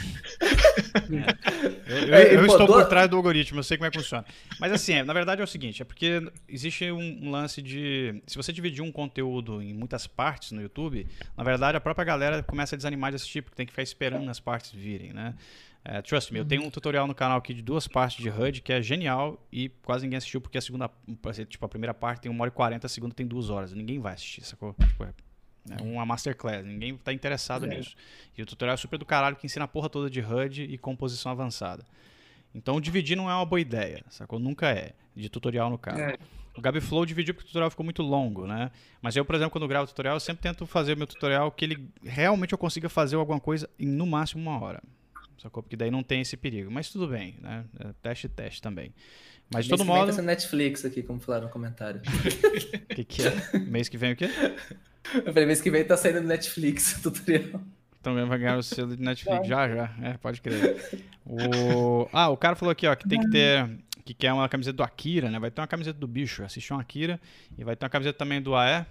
é. Eu, eu, eu estou por trás do algoritmo, eu sei como é que funciona. Mas assim, é, na verdade é o seguinte: é porque existe um, lance de. Se você dividir um conteúdo em muitas partes no YouTube, na verdade a própria galera começa a desanimar de assistir, porque tem que ficar esperando as partes virem, né? É, trust me, eu tenho um tutorial no canal aqui de duas partes de HUD que é genial e quase ninguém assistiu porque a segunda, tipo, a primeira parte tem 1 hora e 40, a segunda tem 2 horas. Ninguém vai assistir, sacou? Tipo, é, É uma masterclass, ninguém está interessado é. nisso. E o tutorial é super do caralho que ensina a porra toda de HUD e composição avançada. Então dividir não é uma boa ideia, sacou? Nunca é, de tutorial no caso. É. O Gabi Flow dividiu porque o tutorial ficou muito longo, né? Mas eu, por exemplo, quando gravo tutorial, eu sempre tento fazer o meu tutorial que ele realmente eu consiga fazer alguma coisa em no máximo uma hora. Sacou? Porque daí não tem esse perigo. Mas tudo bem, né? É teste teste também. Mas de todo mês modo. Mês que vem tá Netflix aqui, como falaram no comentário. O que, que é? Mês que vem o quê? Eu falei, mês que vem tá saindo no Netflix o tutorial. Então vai ganhar o selo de Netflix. Já, já. É, pode crer. O... Ah, o cara falou aqui, ó, que tem que ter. Que quer uma camiseta do Akira, né? Vai ter uma camiseta do bicho. Assistiu um Akira. E vai ter uma camiseta também do AE.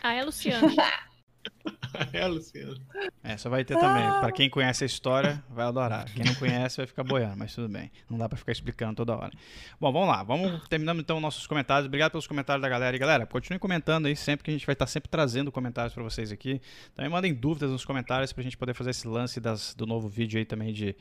AE Luciano. é, Luciano. É, só vai ter também. Para quem conhece a história, vai adorar. Quem não conhece vai ficar boiando, mas tudo bem. Não dá para ficar explicando toda hora. Bom, vamos lá. Vamos terminando então nossos comentários. Obrigado pelos comentários da galera. E galera, continue comentando aí sempre que a gente vai estar sempre trazendo comentários para vocês aqui. Também mandem dúvidas nos comentários pra gente poder fazer esse lance das, do novo vídeo aí também de,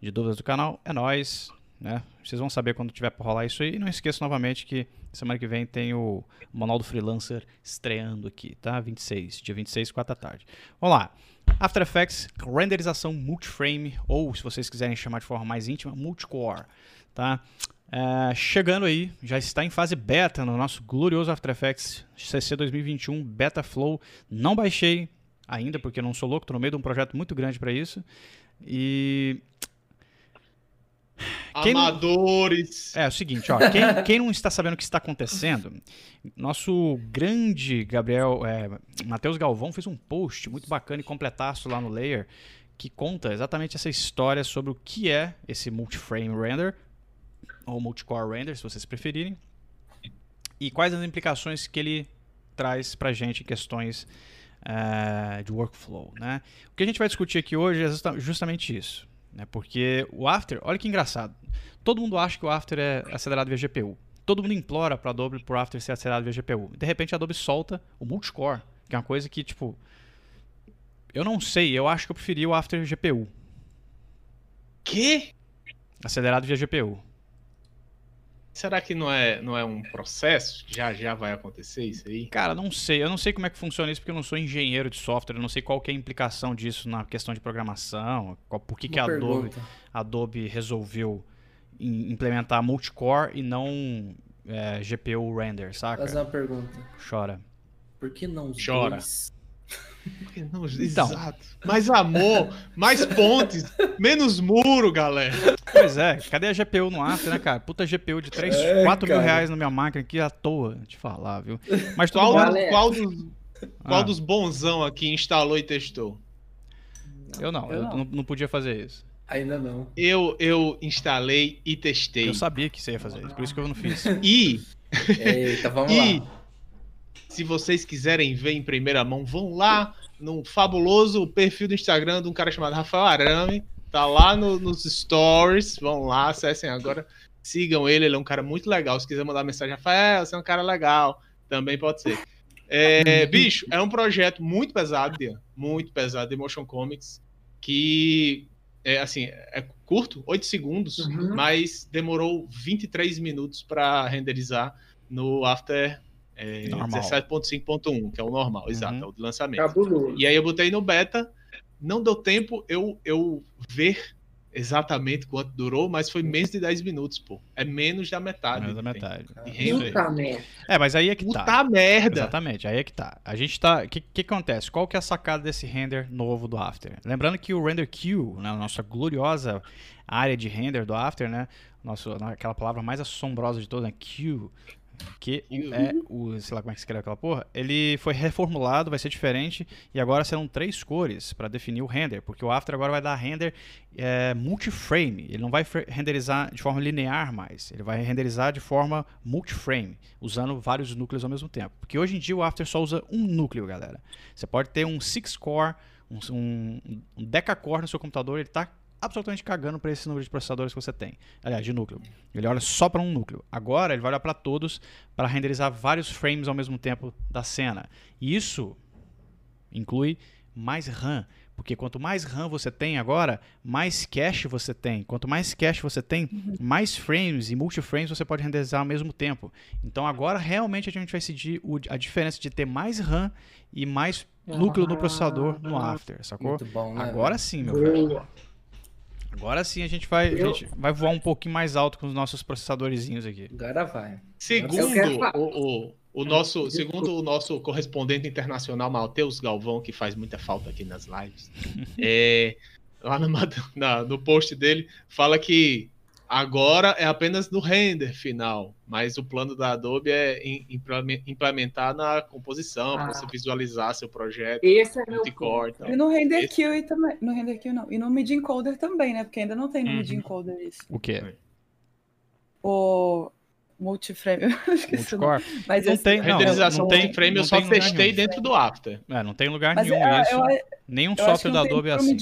de dúvidas do canal. É nóis. Né? Vocês vão saber quando tiver para rolar isso aí. E não esqueça novamente que semana que vem tem o Manual do Freelancer estreando aqui, tá? 26, dia 26, 4 da tarde. Vamos lá. After Effects, renderização multiframe, ou se vocês quiserem chamar de forma mais íntima, multicore, tá? É, chegando aí, já está em fase beta no nosso glorioso After Effects CC 2021 Beta Flow. Não baixei ainda, porque não sou louco, estou no meio de um projeto muito grande para isso. E quem Amadores. Não... É, é o seguinte, ó, quem, quem, não está sabendo o que está acontecendo, nosso grande Gabriel, é, Matheus Galvão fez um post muito bacana e completaço lá no Layer que conta exatamente essa história sobre o que é esse multiframe render ou multicore render, se vocês preferirem, e quais as implicações que ele traz para gente em questões uh, de workflow, né? O que a gente vai discutir aqui hoje é justamente isso. Né? Porque o After, olha que engraçado. Todo mundo acha que o After é acelerado via GPU. Todo mundo implora para Adobe pro After ser acelerado via GPU. De repente a Adobe solta o multicore, que é uma coisa que, tipo. Eu não sei, eu acho que eu preferia o After GPU. Que? Acelerado via GPU. Será que não é, não é um processo? Já já vai acontecer isso aí? Cara, não sei. Eu não sei como é que funciona isso porque eu não sou engenheiro de software. Eu não sei qual é a implicação disso na questão de programação. Qual, por que, que a Adobe, Adobe resolveu implementar multicore e não é, GPU render, saca? Fazer uma pergunta. Chora. Por que não os Chora. Dois? Não, então. Exato. Mais amor, mais pontes, menos muro, galera. Pois é, cadê a GPU no After, né, cara? Puta GPU de 3, é, 4 cara. mil reais na minha máquina aqui à toa, te falar, viu? Mas qual, qual, dos, qual ah. dos bonzão aqui instalou e testou? Eu não, eu, eu não. não podia fazer isso. Ainda não. Eu, eu instalei e testei. Eu sabia que você ia fazer isso, por isso que eu não fiz. E. Eita, vamos e, lá. Se vocês quiserem ver em primeira mão, vão lá no fabuloso perfil do Instagram de um cara chamado Rafael Arame. Tá lá no, nos stories. Vão lá, acessem agora. Sigam ele, ele é um cara muito legal. Se quiser mandar mensagem, Rafael, você é um cara legal. Também pode ser. É, bicho, é um projeto muito pesado, muito pesado de Motion Comics, que é assim, é curto, 8 segundos, uhum. mas demorou 23 minutos para renderizar no After é, 17.5.1, que é o normal, uhum. exato, é o de lançamento. Cabuloso. E aí eu botei no beta, não deu tempo eu, eu ver exatamente quanto durou, mas foi menos de 10 minutos, pô. É menos da metade. Menos da metade. Puta merda. É, mas aí é que Puta tá. Puta merda. Exatamente, aí é que tá. A gente tá... O que, que acontece? Qual que é a sacada desse render novo do After? Lembrando que o Render Queue, né, a nossa gloriosa área de render do After, né? Nosso, aquela palavra mais assombrosa de todas, né? Queue que é o, sei lá como é que se escreve aquela porra, ele foi reformulado, vai ser diferente, e agora serão três cores para definir o render, porque o After agora vai dar render é, multiframe, ele não vai renderizar de forma linear mais, ele vai renderizar de forma multiframe, usando vários núcleos ao mesmo tempo. Porque hoje em dia o After só usa um núcleo, galera. Você pode ter um 6-core, um, um, um deca-core no seu computador, ele está absolutamente cagando para esse número de processadores que você tem. Aliás, de núcleo. Ele olha só para um núcleo. Agora ele vai olhar para todos para renderizar vários frames ao mesmo tempo da cena. E isso inclui mais RAM, Porque quanto mais RAM você tem agora, mais cache você tem. Quanto mais cache você tem, uhum. mais frames e multiframes você pode renderizar ao mesmo tempo. Então agora realmente a gente vai decidir a diferença de ter mais RAM e mais núcleo no processador no After, sacou? Muito bom, né? Agora sim, meu velho. Agora sim a gente vai, eu... a gente vai voar um pouquinho mais alto com os nossos processadorzinhos aqui. Agora vai. Segundo o, o, o nosso, segundo o nosso correspondente internacional, Matheus Galvão, que faz muita falta aqui nas lives, é, lá no, na, no post dele, fala que Agora é apenas no render final, mas o plano da Adobe é implementar na composição, ah. para você visualizar seu projeto. Esse é meu core, então. E no render Esse... queue também, no render queue não, e no mid encoder também, né? Porque ainda não tem no uhum. mid encoder isso. O quê? O multiframe, eu esqueci Multicore. Mas não tem, não, renderização não, tem frame, eu só testei dentro do After. É, não tem lugar mas nenhum é, isso. Eu, Nenhum software da Adobe é assim.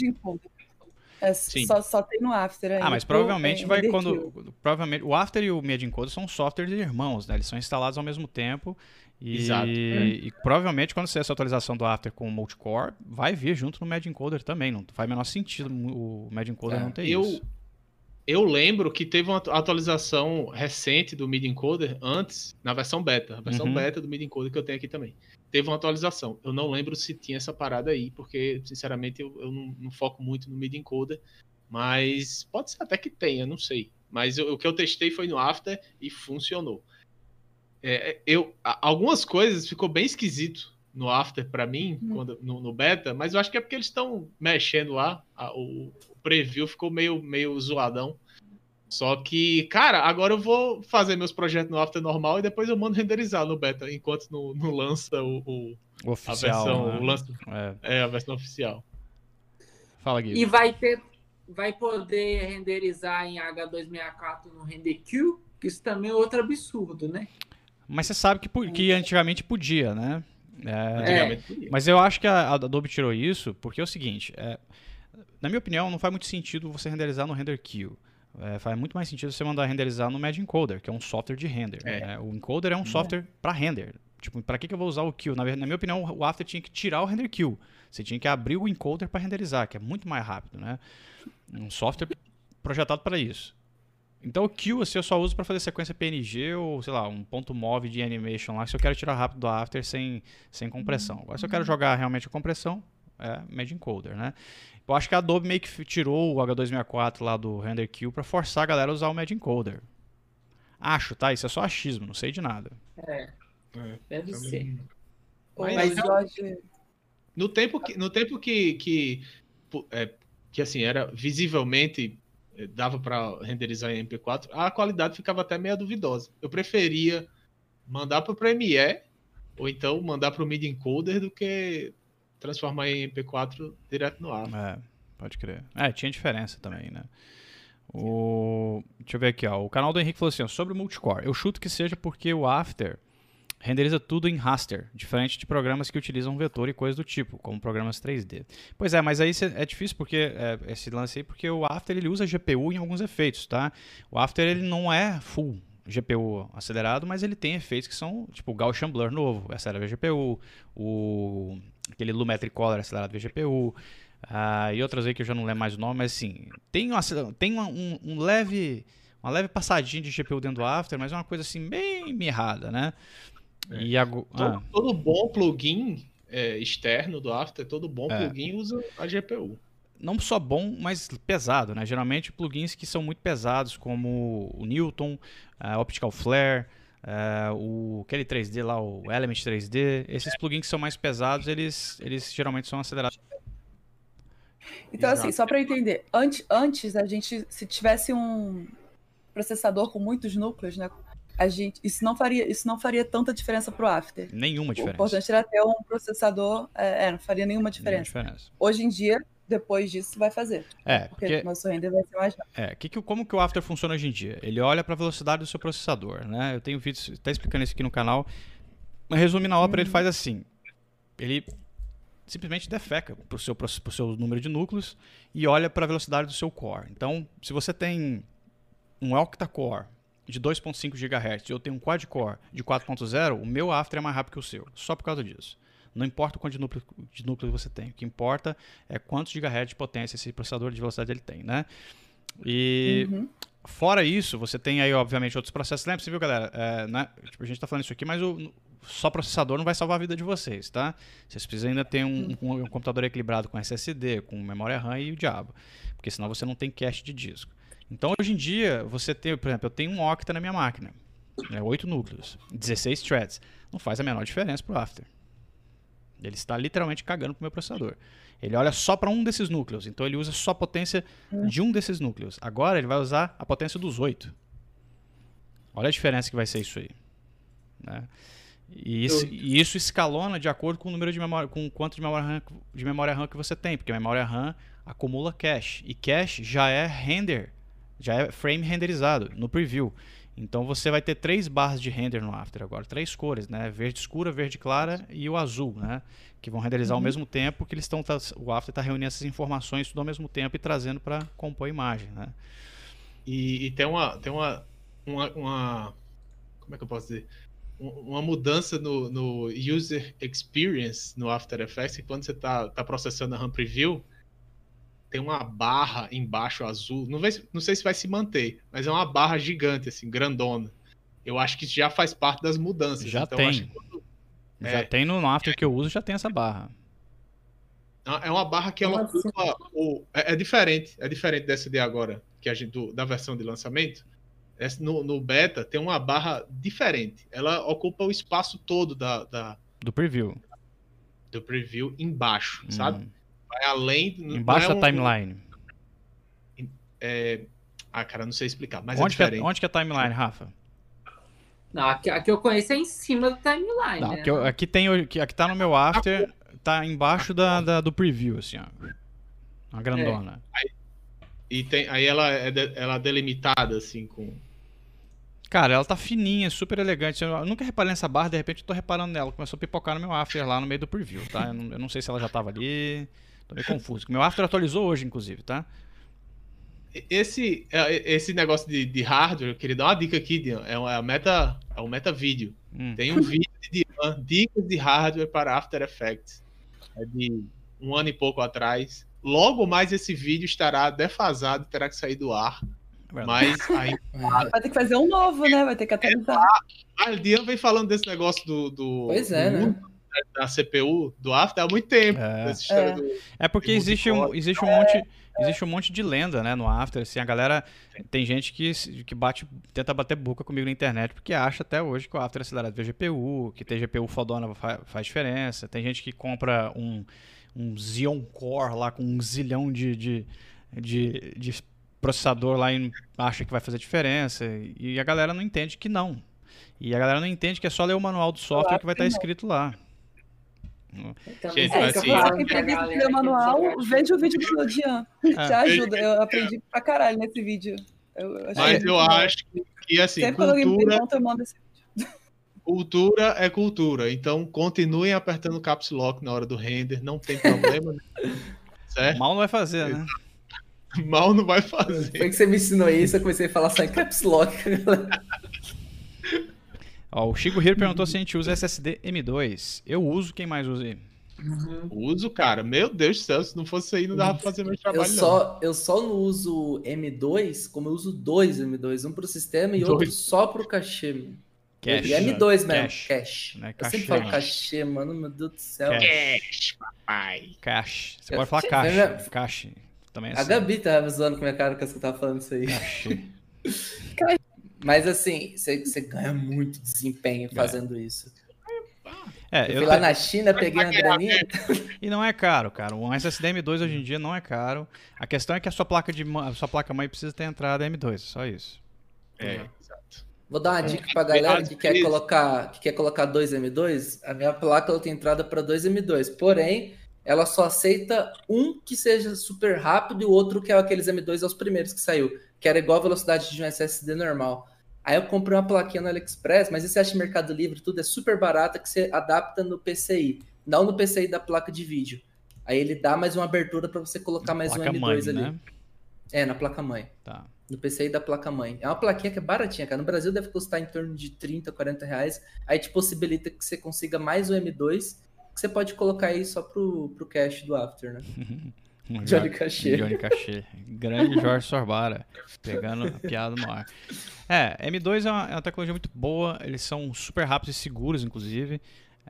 É, só, só, tem no After aí. Ah, mas provavelmente vai quando. Provavelmente, o After e o Media Encoder são softwares irmãos, né? Eles são instalados ao mesmo tempo. E, Exato. E, e provavelmente quando você essa atualização do After com o Multicore, vai vir junto no Media Encoder também. Não faz o menor sentido o Media Encoder é, não ter eu, isso. Eu lembro que teve uma atualização recente do Media Encoder antes, na versão beta. A versão uhum. beta do Media Encoder que eu tenho aqui também teve uma atualização. Eu não lembro se tinha essa parada aí, porque, sinceramente, eu, eu não, não, foco muito no MIDI encoder, mas pode ser até que tenha, não sei. Mas eu, o que eu testei foi no After e funcionou. É, eu, algumas coisas ficou bem esquisito no After para mim, hum. quando, no, no, beta, mas eu acho que é porque eles estão mexendo lá, a, o, o preview ficou meio, meio zoadão. Só que, cara, agora eu vou fazer meus projetos no After normal e depois eu mando renderizar no beta, enquanto não, não lança o, o, oficial, a versão, né? o lança, é. é. a versão oficial. Fala, Gui. E vai ter, vai poder renderizar em H264 no RenderQ, que isso também é outro absurdo, né? Mas você sabe que, que antigamente podia, né? É, é. Mas eu acho que a Adobe tirou isso porque é o seguinte, é, na minha opinião, não faz muito sentido você renderizar no RenderQ. É, faz muito mais sentido você mandar renderizar no Media Encoder, que é um software de render. É. Né? O encoder é um software para render. Tipo, para que, que eu vou usar o Q? Na, na, minha opinião, o After tinha que tirar o render Q. Você tinha que abrir o encoder para renderizar, que é muito mais rápido, né? Um software projetado para isso. Então o Q assim, eu só uso para fazer sequência PNG ou, sei lá, um ponto move de animation lá, se eu quero tirar rápido do After sem, sem compressão. Agora, se eu quero jogar realmente a compressão, é Media Encoder, né? Eu acho que a Adobe meio que tirou o H264 lá do Render Queue para forçar a galera a usar o Media Encoder. Acho, tá? Isso é só achismo, não sei de nada. É. é deve também. ser. Mas, Mas Jorge... no tempo que, no tempo que, que, é, que assim, era visivelmente é, dava para renderizar em MP4, a qualidade ficava até meio duvidosa. Eu preferia mandar para o Premiere ou então mandar para o MIDI encoder do que transformar em MP4 direto no ar. É, pode crer. É, tinha diferença também, né? O... Deixa eu ver aqui, ó. O canal do Henrique falou assim, ó, sobre o multicore. Eu chuto que seja porque o After renderiza tudo em raster, diferente de programas que utilizam vetor e coisas do tipo, como programas 3D. Pois é, mas aí é difícil porque é, esse lance aí, porque o After ele usa GPU em alguns efeitos, tá? O After ele não é full GPU acelerado, mas ele tem efeitos que são tipo o Gaussian Blur novo, acelera a GPU, o aquele Lumetric Color acelerado VGPU, uh, e outras aí que eu já não lembro mais o nome, mas assim, tem, uma, tem uma, um, um, leve, uma leve passadinha de GPU dentro do After, mas é uma coisa assim bem mirrada, né? É. E a, todo, ah. todo, bom plugin é, externo do After, todo bom é. plugin usa a GPU. Não só bom, mas pesado, né? Geralmente plugins que são muito pesados, como o Newton, a Optical Flare, Uh, o aquele 3D lá, o Element 3D, esses plugins que são mais pesados, eles, eles geralmente são acelerados. Então, assim, Exato. assim, só para entender, antes, antes a gente, se tivesse um processador com muitos núcleos, né, a gente, isso não faria, isso não faria tanta diferença para o After. Nenhuma diferença. O importante era ter um processador, é, é, não faria nenhuma diferença. nenhuma diferença. Hoje em dia, depois disso vai fazer. É, porque, porque nosso render vai ser mais rápido. É, que, que, como que o After funciona hoje em dia? Ele olha para a velocidade do seu processador, né? Eu tenho vídeos, está explicando isso aqui no canal. Mas resumo na ópera, ele uhum. faz assim. Ele simplesmente defeca para o seu, pro seu número de núcleos e olha para a velocidade do seu core. Então, se você tem um octa-core de 2.5 GHz e eu tenho um quad-core de 4.0, o meu After é mais rápido que o seu, só por causa disso. Não importa o quanto de núcleo, de núcleo você tem. O que importa é quantos gigahertz de potência esse processador de velocidade ele tem, né? E uhum. fora isso, você tem aí, obviamente, outros processos. Lembra-se, viu, galera? É, né? tipo, a gente está falando isso aqui, mas o, só processador não vai salvar a vida de vocês, tá? Vocês precisam ainda ter um, um, um computador equilibrado com SSD, com memória RAM e o diabo. Porque senão você não tem cache de disco. Então, hoje em dia, você tem, por exemplo, eu tenho um Octa na minha máquina. Né, 8 núcleos, 16 threads. Não faz a menor diferença pro After. Ele está literalmente cagando pro meu processador. Ele olha só para um desses núcleos, então ele usa só a potência de um desses núcleos. Agora ele vai usar a potência dos oito. Olha a diferença que vai ser isso aí. Né? E, isso, e isso escalona de acordo com o número de memória, com quanto de memória, RAM, de memória RAM que você tem, porque a memória RAM acumula cache. E cache já é render, já é frame renderizado no preview. Então você vai ter três barras de render no After agora, três cores, né? Verde escura, verde clara e o azul, né? Que vão renderizar uhum. ao mesmo tempo que eles estão. Tá, o After está reunindo essas informações tudo ao mesmo tempo e trazendo para compor a imagem, né? E, e, tem uma tem uma, uma, uma, como é que eu posso dizer uma mudança no, no user experience no After Effects que quando você está tá processando a RAM Preview tem uma barra embaixo azul. Não, vai, não sei se vai se manter, mas é uma barra gigante, assim, grandona. Eu acho que já faz parte das mudanças. Já então, tem. Quando, já é, tem no After que eu uso, já tem essa barra. É uma barra que ela ocupa. O, é, é, diferente. É diferente dessa de agora, que a gente, do, da versão de lançamento. no, no, beta tem uma barra diferente. Ela ocupa o espaço todo da, da do preview. Do preview embaixo, hum. sabe? Vai além. Embaixo é da timeline. É... Ah, cara, não sei explicar, mas onde é. Que é, onde que é a timeline, Rafa? Não, aqui, aqui eu conheço é em cima da timeline. Não, né? aqui, aqui, tem, aqui, aqui tá no meu after, tá embaixo da, da do preview, assim, ó. Uma grandona. É. Aí, e tem, aí ela é, de, ela é delimitada, assim, com. Cara, ela tá fininha, super elegante. Eu nunca reparei nessa barra, de repente eu tô reparando nela. Começou a pipocar no meu after lá no meio do preview, tá? Eu não, eu não sei se ela já tava ali. Tô meio confuso. Meu After atualizou hoje, inclusive, tá? Esse, é, esse negócio de, de hardware, eu queria dar uma dica aqui, Dian. É, uma, meta, é um meta vídeo. Hum. Tem um vídeo de Dian, dicas de hardware para After Effects. É de um ano e pouco atrás. Logo mais esse vídeo estará defasado, terá que sair do ar. Mas aí. Vai ter que fazer um novo, né? Vai ter que atualizar. É, a Dian vem falando desse negócio do. do pois é, do né? Da CPU do After há muito tempo. É, é. Do, é porque existe um, existe um monte. Existe um monte de lenda, né, no After, assim, a galera, tem gente que, que bate, tenta bater boca comigo na internet, porque acha até hoje que o After é acelerado via GPU, que ter GPU fodona faz, faz diferença, tem gente que compra um, um Xeon Core lá com um zilhão de, de, de, de processador lá e acha que vai fazer diferença, e a galera não entende que não. E a galera não entende que é só ler o manual do software que vai estar escrito lá. Então, Gente, é, assim, eu quem preguiça ler o manual, veja o vídeo do Lodian. É. Já ajuda. Eu aprendi pra caralho nesse vídeo. Eu, Mas eu acho que, assim, Sempre cultura... Pergunta, eu mando esse vídeo. Cultura é cultura. Então, continuem apertando o caps lock na hora do render. Não tem problema. certo? Mal não vai fazer, né? Mal não vai fazer. Foi que você me ensinou isso, eu comecei a falar só em caps lock. Ó, o Chico Hiro perguntou se a gente usa SSD M2. Eu uso, quem mais usa aí? Uhum. Uso, cara. Meu Deus do céu, se não fosse aí, não dava pra fazer meu trabalho. Eu só, eu só não uso M2, como eu uso dois M2, um pro sistema e dois. outro só pro cachê. Cache. E M2 mesmo, cache. cache. É eu sempre falo cachê, mano, meu Deus do céu. Cache, papai. Cache. Você eu pode falar cache. Cache. Também é assim. A Gabi tava zoando com a minha cara que eu tava falando isso aí. Cache. Mas assim, você ganha muito desempenho é. fazendo é. isso. É, eu, eu fui lá te... na China, peguei uma graninha. E não é caro, cara. Um SSD M2 hoje em dia não é caro. A questão é que a sua placa de a sua placa mãe precisa ter entrada M2, só isso. É, exato. Vou dar uma dica pra galera que quer colocar, que quer colocar dois M2. A minha placa ela tem entrada para dois M2, porém ela só aceita um que seja super rápido e o outro que é aqueles M2 aos primeiros que saiu, que era igual a velocidade de um SSD normal. Aí eu comprei uma plaquinha no AliExpress, mas você acha no Mercado Livre, tudo é super barata que você adapta no PCI, não no PCI da placa de vídeo. Aí ele dá mais uma abertura para você colocar mais um M2 mãe, ali. Né? É, na placa mãe. Tá. No PCI da placa mãe. É uma plaquinha que é baratinha, cara. No Brasil deve custar em torno de 30, 40 reais. Aí te possibilita que você consiga mais o M2 que você pode colocar aí só pro, pro cache do After, né? Johnny Cachê. Johnny Cachê. Grande Jorge Sorbara. Pegando a piada no ar. É, M2 é uma, é uma, tecnologia muito boa. Eles são super rápidos e seguros, inclusive.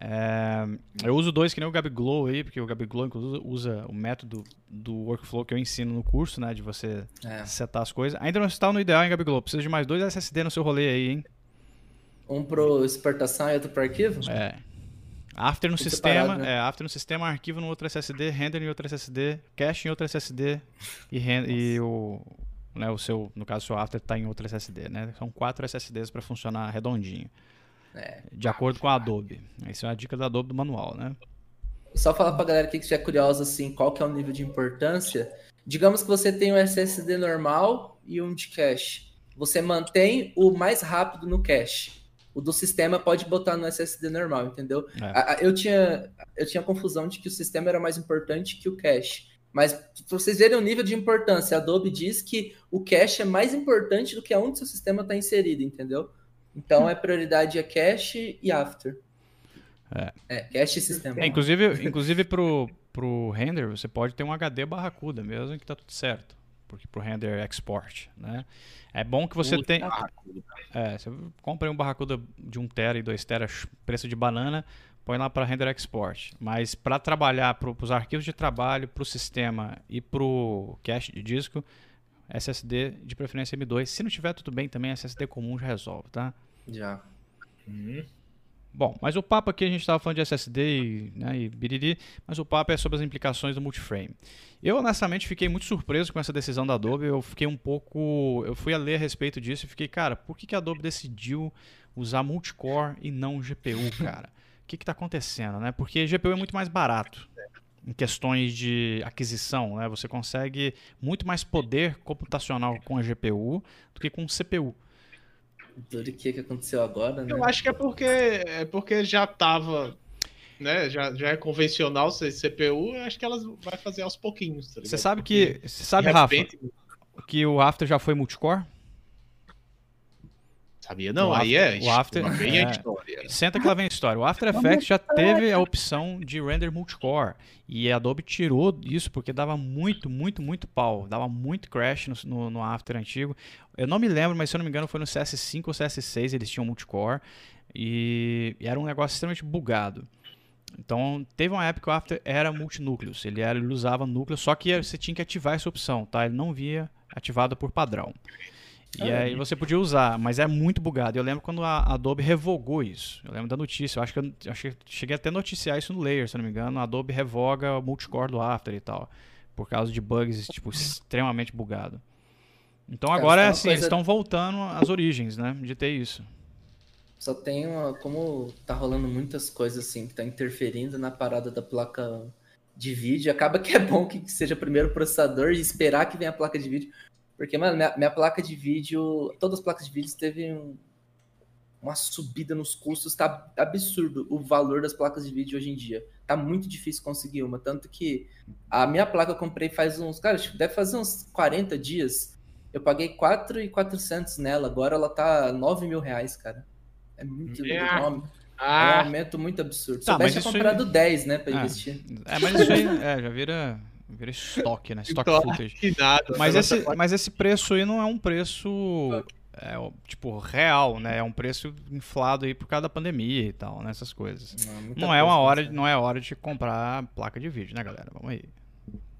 É, eu uso dois que nem o Gabiglow aí, porque o Gabiglow inclusive usa o método do workflow que eu ensino no curso, né? De você é. setar as coisas. Ainda não está no ideal, hein, Gabiglow? Precisa de mais dois SSD no seu rolê aí, hein? Um pro exportação e outro pro arquivo? É. After no Tudo sistema, separado, né? é, after no sistema, arquivo no outro SSD, render em outro SSD, cache em outro SSD e, e o, né, o seu, no caso, o seu after está em outro SSD, né? São quatro SSDs para funcionar redondinho. É. De acordo com a Adobe. Essa é uma dica da Adobe do manual, né? Só falar pra galera aqui que estiver curiosa, assim, qual que é o nível de importância. Digamos que você tem um SSD normal e um de cache. Você mantém o mais rápido no cache o do sistema pode botar no SSD normal, entendeu? É. Eu, tinha, eu tinha a confusão de que o sistema era mais importante que o cache. Mas para vocês verem o nível de importância, a Adobe diz que o cache é mais importante do que aonde seu sistema está inserido, entendeu? Então é prioridade é cache e after. É, é cache e sistema. É, inclusive, inclusive pro, pro render, você pode ter um HD barracuda mesmo que tá tudo certo. Porque pro render export, né? É bom que você tem. É, você compra um Barracuda de 1 tera e 2 tera, preço de banana, põe lá para render export. Mas para trabalhar para os arquivos de trabalho, para o sistema e para o cache de disco, SSD de preferência M2. Se não tiver tudo bem também, SSD comum já resolve, tá? Já. Uhum. Bom, mas o papo aqui a gente estava falando de SSD e, né, e biriri, mas o papo é sobre as implicações do multiframe. Eu honestamente fiquei muito surpreso com essa decisão da Adobe. Eu fiquei um pouco, eu fui a ler a respeito disso e fiquei, cara, por que, que a Adobe decidiu usar multicore e não GPU, cara? O que está acontecendo, né? Porque GPU é muito mais barato em questões de aquisição, né? Você consegue muito mais poder computacional com a GPU do que com o CPU tudo que, que aconteceu agora, né? Eu acho que é porque, é porque já tava, né? Já, já é convencional ser CPU, acho que elas vai fazer aos pouquinhos. Tá você sabe que. Você sabe, repente... Rafa, que o After já foi multicore? Sabia não, o aí after, é. O After, é, a história. Senta que lá vem a história. O After Effects já teve a opção de render multicore. E a Adobe tirou isso porque dava muito, muito, muito pau. Dava muito crash no, no, no After antigo. Eu não me lembro, mas se eu não me engano foi no CS5 ou CS6 eles tinham multicore. E, e era um negócio extremamente bugado. Então, teve uma época que o After era multinúcleos. Ele, era, ele usava núcleo, só que você tinha que ativar essa opção, tá? Ele não via ativada por padrão. E ah, aí você podia usar, mas é muito bugado. Eu lembro quando a Adobe revogou isso. Eu lembro da notícia. Eu acho que eu, acho que cheguei até a noticiar isso no Layer, se não me engano. A Adobe revoga o multicore do After e tal. Por causa de bugs, tipo, extremamente bugado. Então agora é assim, coisa... eles estão voltando às origens, né? De ter isso. Só tem uma. Como tá rolando muitas coisas assim, que tá interferindo na parada da placa de vídeo, acaba que é bom que seja primeiro o processador e esperar que venha a placa de vídeo. Porque, mano, minha, minha, placa de vídeo, todas as placas de vídeo teve um, uma subida nos custos, tá absurdo o valor das placas de vídeo hoje em dia. Tá muito difícil conseguir uma, tanto que a minha placa eu comprei faz uns, cara, deve fazer uns 40 dias. Eu paguei 4,400 nela, agora ela tá 9 mil reais, cara. É muito yeah. É. nome. Ah. É um aumento muito absurdo. Tá, Só tinha comprado aí... 10, né, pra ah. investir. É, mas isso aí é, já vira Vira estoque, né? Stock footage. Nada, mas, esse, mas esse preço aí não é um preço é, tipo real, né? É um preço inflado aí por causa da pandemia e tal, nessas né? coisas. Não, não é uma hora, não é hora de comprar placa de vídeo, né, galera? Vamos aí.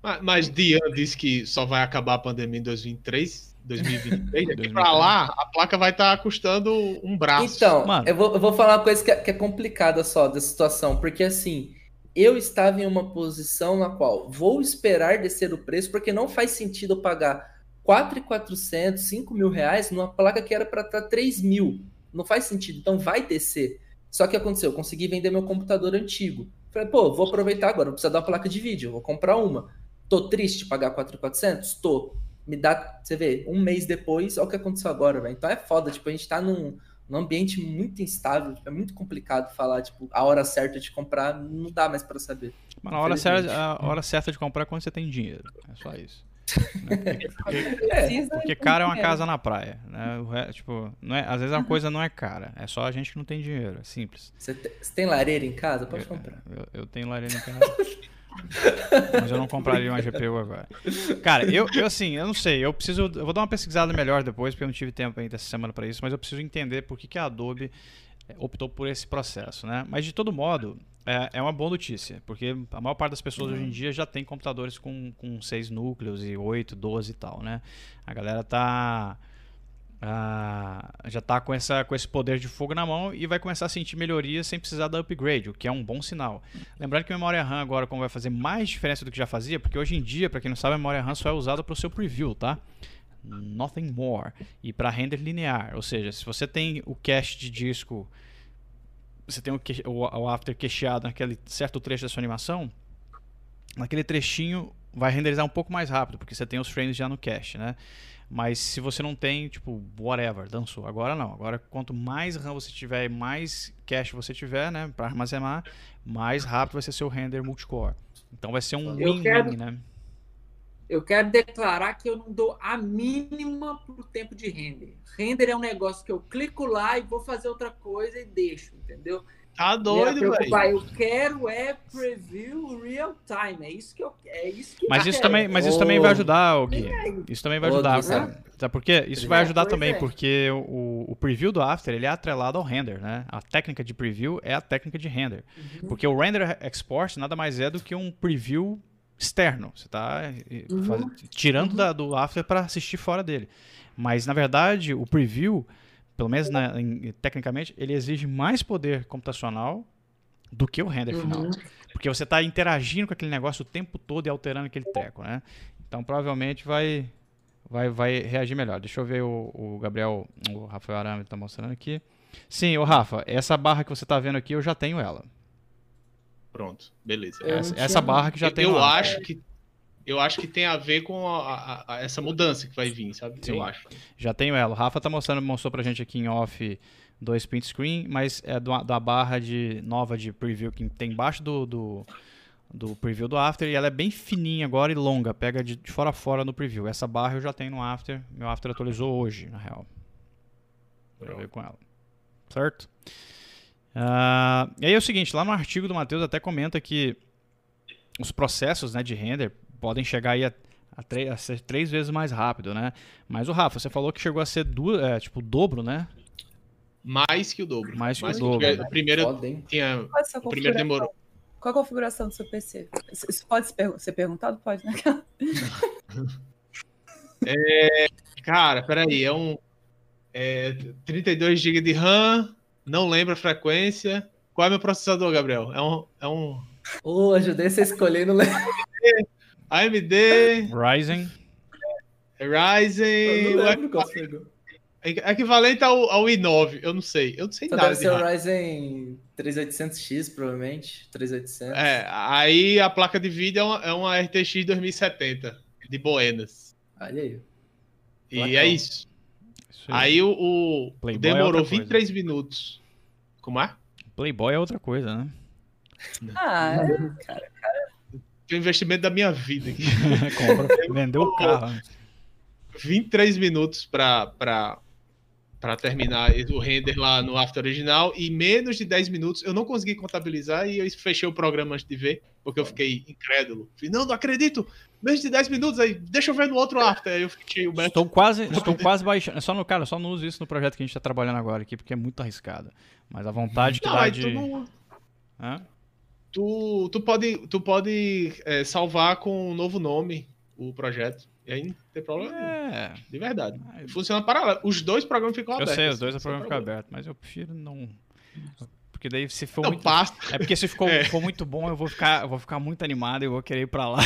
Mas, mas Dian disse que só vai acabar a pandemia em 2023, 2023. Daqui pra lá, a placa vai estar tá custando um braço. Então, eu vou, eu vou falar uma coisa que é, que é complicada só dessa situação, porque assim, eu estava em uma posição na qual vou esperar descer o preço, porque não faz sentido pagar 4.400, 5 mil reais numa placa que era para estar 3 mil. Não faz sentido, então vai descer. Só que aconteceu, eu consegui vender meu computador antigo. Falei, pô, vou aproveitar agora, vou precisar uma placa de vídeo, vou comprar uma. Tô triste pagar 4.400? Tô. Me dá, você vê, um mês depois, olha o que aconteceu agora, velho. Então é foda, tipo, a gente tá num, num ambiente muito instável, é muito complicado falar, tipo, a hora certa de comprar, não dá mais para saber. Mas a hora, certa, a hora certa de comprar é quando você tem dinheiro, é só isso. Porque, é, porque cara é uma casa na praia, né? tipo, não é, às vezes a coisa não é cara, é só a gente que não tem dinheiro, é simples. Você tem, você tem lareira em casa? Pode comprar. Eu, eu, tenho lareira em casa. Mas eu não compraria uma GPU agora. Cara, eu, eu assim, eu não sei, eu preciso. Eu vou dar uma pesquisada melhor depois, porque eu não tive tempo ainda essa semana para isso, mas eu preciso entender por que, que a Adobe é, optou por esse processo, né? Mas de todo modo, é, é uma boa notícia, porque a maior parte das pessoas uhum. hoje em dia já tem computadores com, com seis núcleos e oito, doze e tal, né? A galera tá ah, já está com, essa, com esse poder de fogo na mão e vai começar a sentir melhorias sem precisar da upgrade, o que é um bom sinal. Lembrando que a memória RAM agora como vai fazer mais diferença do que já fazia, porque hoje em dia, para quem não sabe, a memória RAM só é usada para o seu preview, tá? Nothing more. E para render linear, ou seja, se você tem o cache de disco, você tem o, o, after cacheado naquele certo trecho da sua animação, naquele trechinho vai renderizar um pouco mais rápido, porque você tem os frames já no cache, né? Mas se você não tem, tipo, whatever, dançou. Agora não. Agora, quanto mais RAM você tiver e mais cache você tiver, né, para armazenar, mais rápido vai ser seu render multicore. Então vai ser um win-win, né? Eu quero declarar que eu não dou a mínima pro tempo de render. Render é um negócio que eu clico lá e vou fazer outra coisa e deixo, entendeu? Tá doido, velho. Eu quero é preview real time. É isso que eu é isso que Mas isso também, mas isso oh. também vai ajudar, o Gui. Isso também vai ajudar, oh, sabe? Sabe por quê? Isso vai ajudar também é. porque o, o preview do After, ele é atrelado ao render, né? A técnica de preview é a técnica de render. Uhum. Porque o render export nada mais é do que um preview externo. Você está uhum. tirando uhum. da, do After para assistir fora dele. Mas na verdade, o preview pelo menos na, em, tecnicamente, ele exige mais poder computacional do que o render uhum. final. Porque você está interagindo com aquele negócio o tempo todo e alterando aquele treco, né? Então provavelmente vai, vai, vai reagir melhor. Deixa eu ver o, o Gabriel, o Rafael Arame está mostrando aqui. Sim, o Rafa, essa barra que você está vendo aqui, eu já tenho ela. Pronto, beleza. Essa, essa barra que já eu, tem Eu lá. acho que eu acho que tem a ver com a, a, a, essa mudança que vai vir, sabe? Sim, eu acho. Já tenho ela. O Rafa tá mostrando, mostrou pra gente aqui em off dois print screen, mas é do, da barra de nova de preview que tem embaixo do, do, do, preview do After e ela é bem fininha agora e longa, pega de, de, fora a fora no preview. Essa barra eu já tenho no After, meu After atualizou hoje, na real. Pra ver com ela. Certo? Uh, e aí é o seguinte, lá no artigo do Matheus até comenta que os processos né, de render podem chegar aí a, a, a, ser três vezes mais rápido, né? Mas o Rafa, você falou que chegou a ser duas, é, tipo o dobro, né? Mais que o dobro. Mais que Mais o dobro. o primeiro tinha. O primeiro demorou. Qual a configuração do seu PC? Isso pode ser perguntado? Pode, né? é, cara, peraí, é um é, 32 GB de RAM, não lembro a frequência. Qual é meu processador, Gabriel? É um. É um... Oh, ajudei você a escolher, não lembro. AMD. Ryzen. Ryzen. Equivalente ao, ao i9, eu não sei. Eu não sei Só nada. Deve ser o Ryzen 3800X, provavelmente. 3800. É, aí a placa de vídeo é uma, é uma RTX 2070 de Buenas. Olha aí. E é isso. isso aí. aí o, o é demorou é 23 coisa. minutos. Como é? Playboy é outra coisa, né? Ah, é, cara, cara o investimento da minha vida aqui. Compra, vendeu o carro. 23 minutos para para terminar o render lá no After original e menos de 10 minutos eu não consegui contabilizar e eu fechei o programa antes de ver, porque eu fiquei incrédulo. Falei, não, não acredito! Menos de 10 minutos aí, deixa eu ver no outro After. Aí eu fiquei o Estou quase, estou quase baixando. Só no cara, só não uso isso no projeto que a gente está trabalhando agora aqui, porque é muito arriscado. Mas a vontade que não, dá de. Não... Hã? Tu, tu pode, tu pode é, salvar com um novo nome o projeto. E aí não tem problema é. De verdade. Funciona paralelo. Os dois programas ficam abertos. Eu sei, os dois programas ficam abertos, mas eu prefiro não. Porque daí se for não, muito. Passa. É porque se ficou, é. for muito bom, eu vou ficar, eu vou ficar muito animado e vou querer ir pra lá.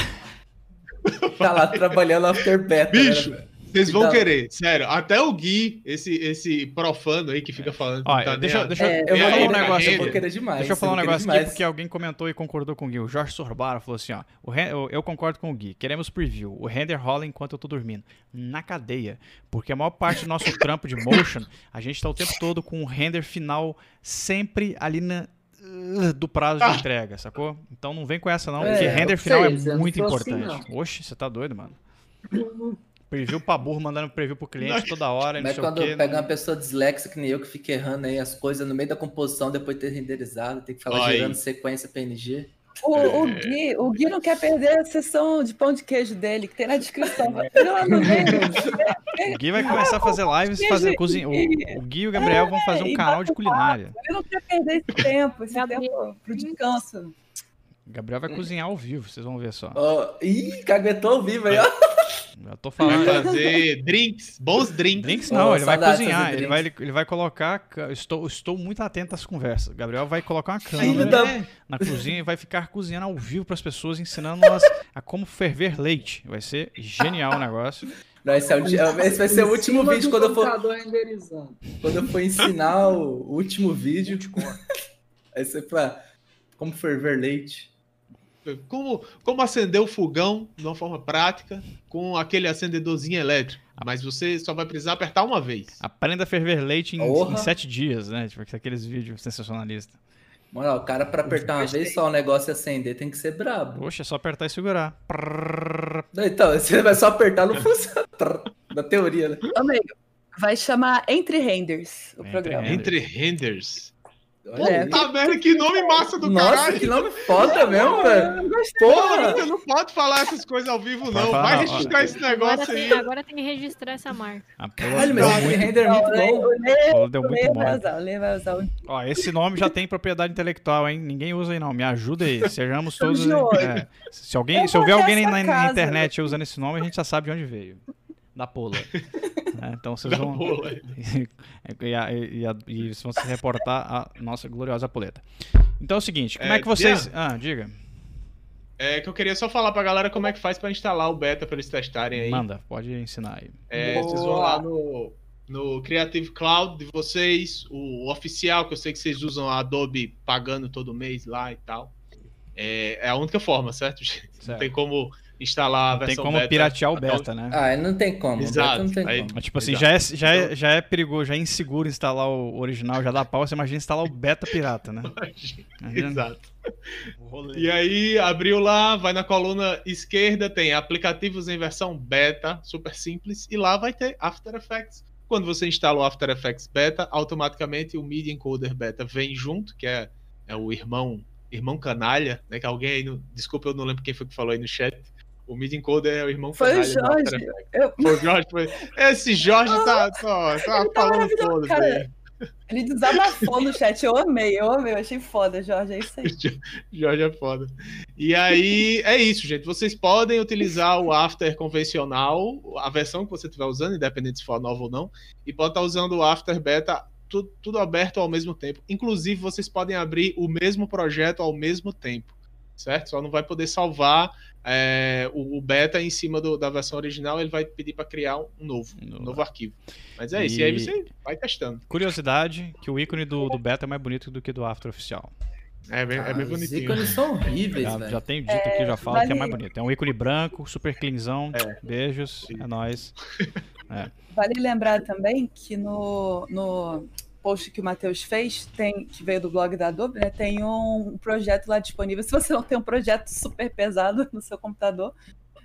tá lá trabalhando after beta. Né, Bicho, né, vocês vão querer, sério. Até o Gui, esse, esse profano aí que fica falando. Olha, tá deixa, deixa, é, eu vou falar um negócio, eu vou querer demais. Deixa eu falar um negócio demais. aqui, porque alguém comentou e concordou com o Gui. O Jorge Sorbara falou assim: ó, o, eu concordo com o Gui. Queremos preview. O render rola enquanto eu tô dormindo. Na cadeia. Porque a maior parte do nosso trampo de motion, a gente tá o tempo todo com o render final sempre ali na, uh, do prazo de entrega, sacou? Então não vem com essa não, é, porque render final é muito importante. Assim, Oxe, você tá doido, mano. Preview pra burro, mandando preview pro cliente toda hora. Mas quando pega não... uma pessoa dislexa que nem eu, que fica errando aí as coisas no meio da composição, depois de ter renderizado, tem que falar Oi. gerando sequência PNG. O, o, Gui, o Gui não quer perder a sessão de pão de queijo dele, que tem na descrição. o Gui vai começar a fazer lives e fazer cozinha. O, o, Gui e o Gabriel vão fazer um é, canal de culinária. Ele não quer perder esse tempo, esse tempo pro descanso. Gabriel vai cozinhar ao vivo, vocês vão ver só. Oh, ih, caguetou ao vivo aí, ó. Já tô falando. Vai fazer drinks, bons drinks. Drinks não, oh, ele vai cozinhar. Ele vai, ele vai colocar. Estou, estou muito atento às conversas. Gabriel vai colocar uma câmera da... na cozinha e vai ficar cozinhando ao vivo para as pessoas, ensinando-as a como ferver leite. Vai ser genial o negócio. Não, esse, é o, esse vai ser o último vídeo quando eu for. Quando eu for ensinar o último vídeo. vai ser pra como ferver leite. Como, como acender o fogão de uma forma prática com aquele acendedorzinho elétrico. Mas você só vai precisar apertar uma vez. Aprenda a ferver leite em, em sete dias, né? Tipo aqueles vídeos sensacionalistas. Mano, o cara pra apertar uma vez só o negócio e acender tem que ser brabo. Poxa, é só apertar e segurar. Então, você vai só apertar, não funciona. Na teoria, né? Amigo, vai chamar Entre Renders o Entre programa. Entre Renders. É. Puta merda, que nome massa do Nossa, caralho. que nome foda mesmo, velho. Porra, você não pode falar essas coisas ao vivo, não. Vai registrar esse negócio agora aí. Tem, agora tem que registrar essa marca. Caralho, mas esse render é muito bom. Deu muito bom. Ó, esse nome já tem propriedade intelectual, hein? Ninguém usa aí, não. Me ajuda aí. Sejamos todos. É, se, alguém, se houver alguém na, na internet usando esse nome, a gente já sabe de onde veio. Da Pola. É, então vocês vão. e, e, a, e vão se reportar a nossa gloriosa poleta. Então é o seguinte, como é, é que vocês. Ah, diga. É que eu queria só falar pra galera como é que faz para instalar o beta para eles testarem aí. Manda, pode ensinar aí. É, vocês vão lá no, no Creative Cloud de vocês, o oficial, que eu sei que vocês usam a Adobe pagando todo mês lá e tal. É, é a única forma, certo, gente? Certo. Não tem como instalar a versão Tem como beta, piratear o beta, né? Ah, não tem como. Exato. Não tem Aí, como. tipo assim, já é, já, é, já é perigoso, já é inseguro instalar o original, já dá pau, você imagina instalar o beta pirata, né? Imagina. Exato. E aí, abriu lá, vai na coluna esquerda, tem aplicativos em versão beta, super simples, e lá vai ter After Effects. Quando você instala o After Effects beta, automaticamente o Media Encoder beta vem junto, que é, é o irmão irmão canalha, né? Que alguém aí, no, desculpa, eu não lembro quem foi que falou aí no chat, o Mid Encoder é o irmão Foi o Jorge. Eu... Foi o Jorge. Foi... Esse Jorge tá, tá, tá falando todos aí. Ele desabafou no chat, eu amei, eu amei, eu achei foda, Jorge, é isso aí. Jorge é foda. E aí, é isso, gente. Vocês podem utilizar o After convencional, a versão que você estiver usando, independente se for nova ou não, e pode estar usando o After Beta, tudo, tudo aberto ao mesmo tempo. Inclusive, vocês podem abrir o mesmo projeto ao mesmo tempo, certo? Só não vai poder salvar é, o, o, beta em cima do, da versão original, ele vai pedir para criar um novo, um novo arquivo. Mas é isso, e aí você vai testando. Curiosidade, que o ícone do, do beta é mais bonito do que do After oficial. É bem, ah, é bem bonitinho. Os ícones são horríveis, já, velho. Já tenho dito aqui, já falo vale... que é mais bonito. É um ícone branco, super cleanzão. É. Beijos, Sim. é nóis. É. Vale lembrar também que no, no post que o Matheus fez, tem, que veio do blog da Adobe, né, tem um projeto lá disponível. Se você não tem um projeto super pesado no seu computador,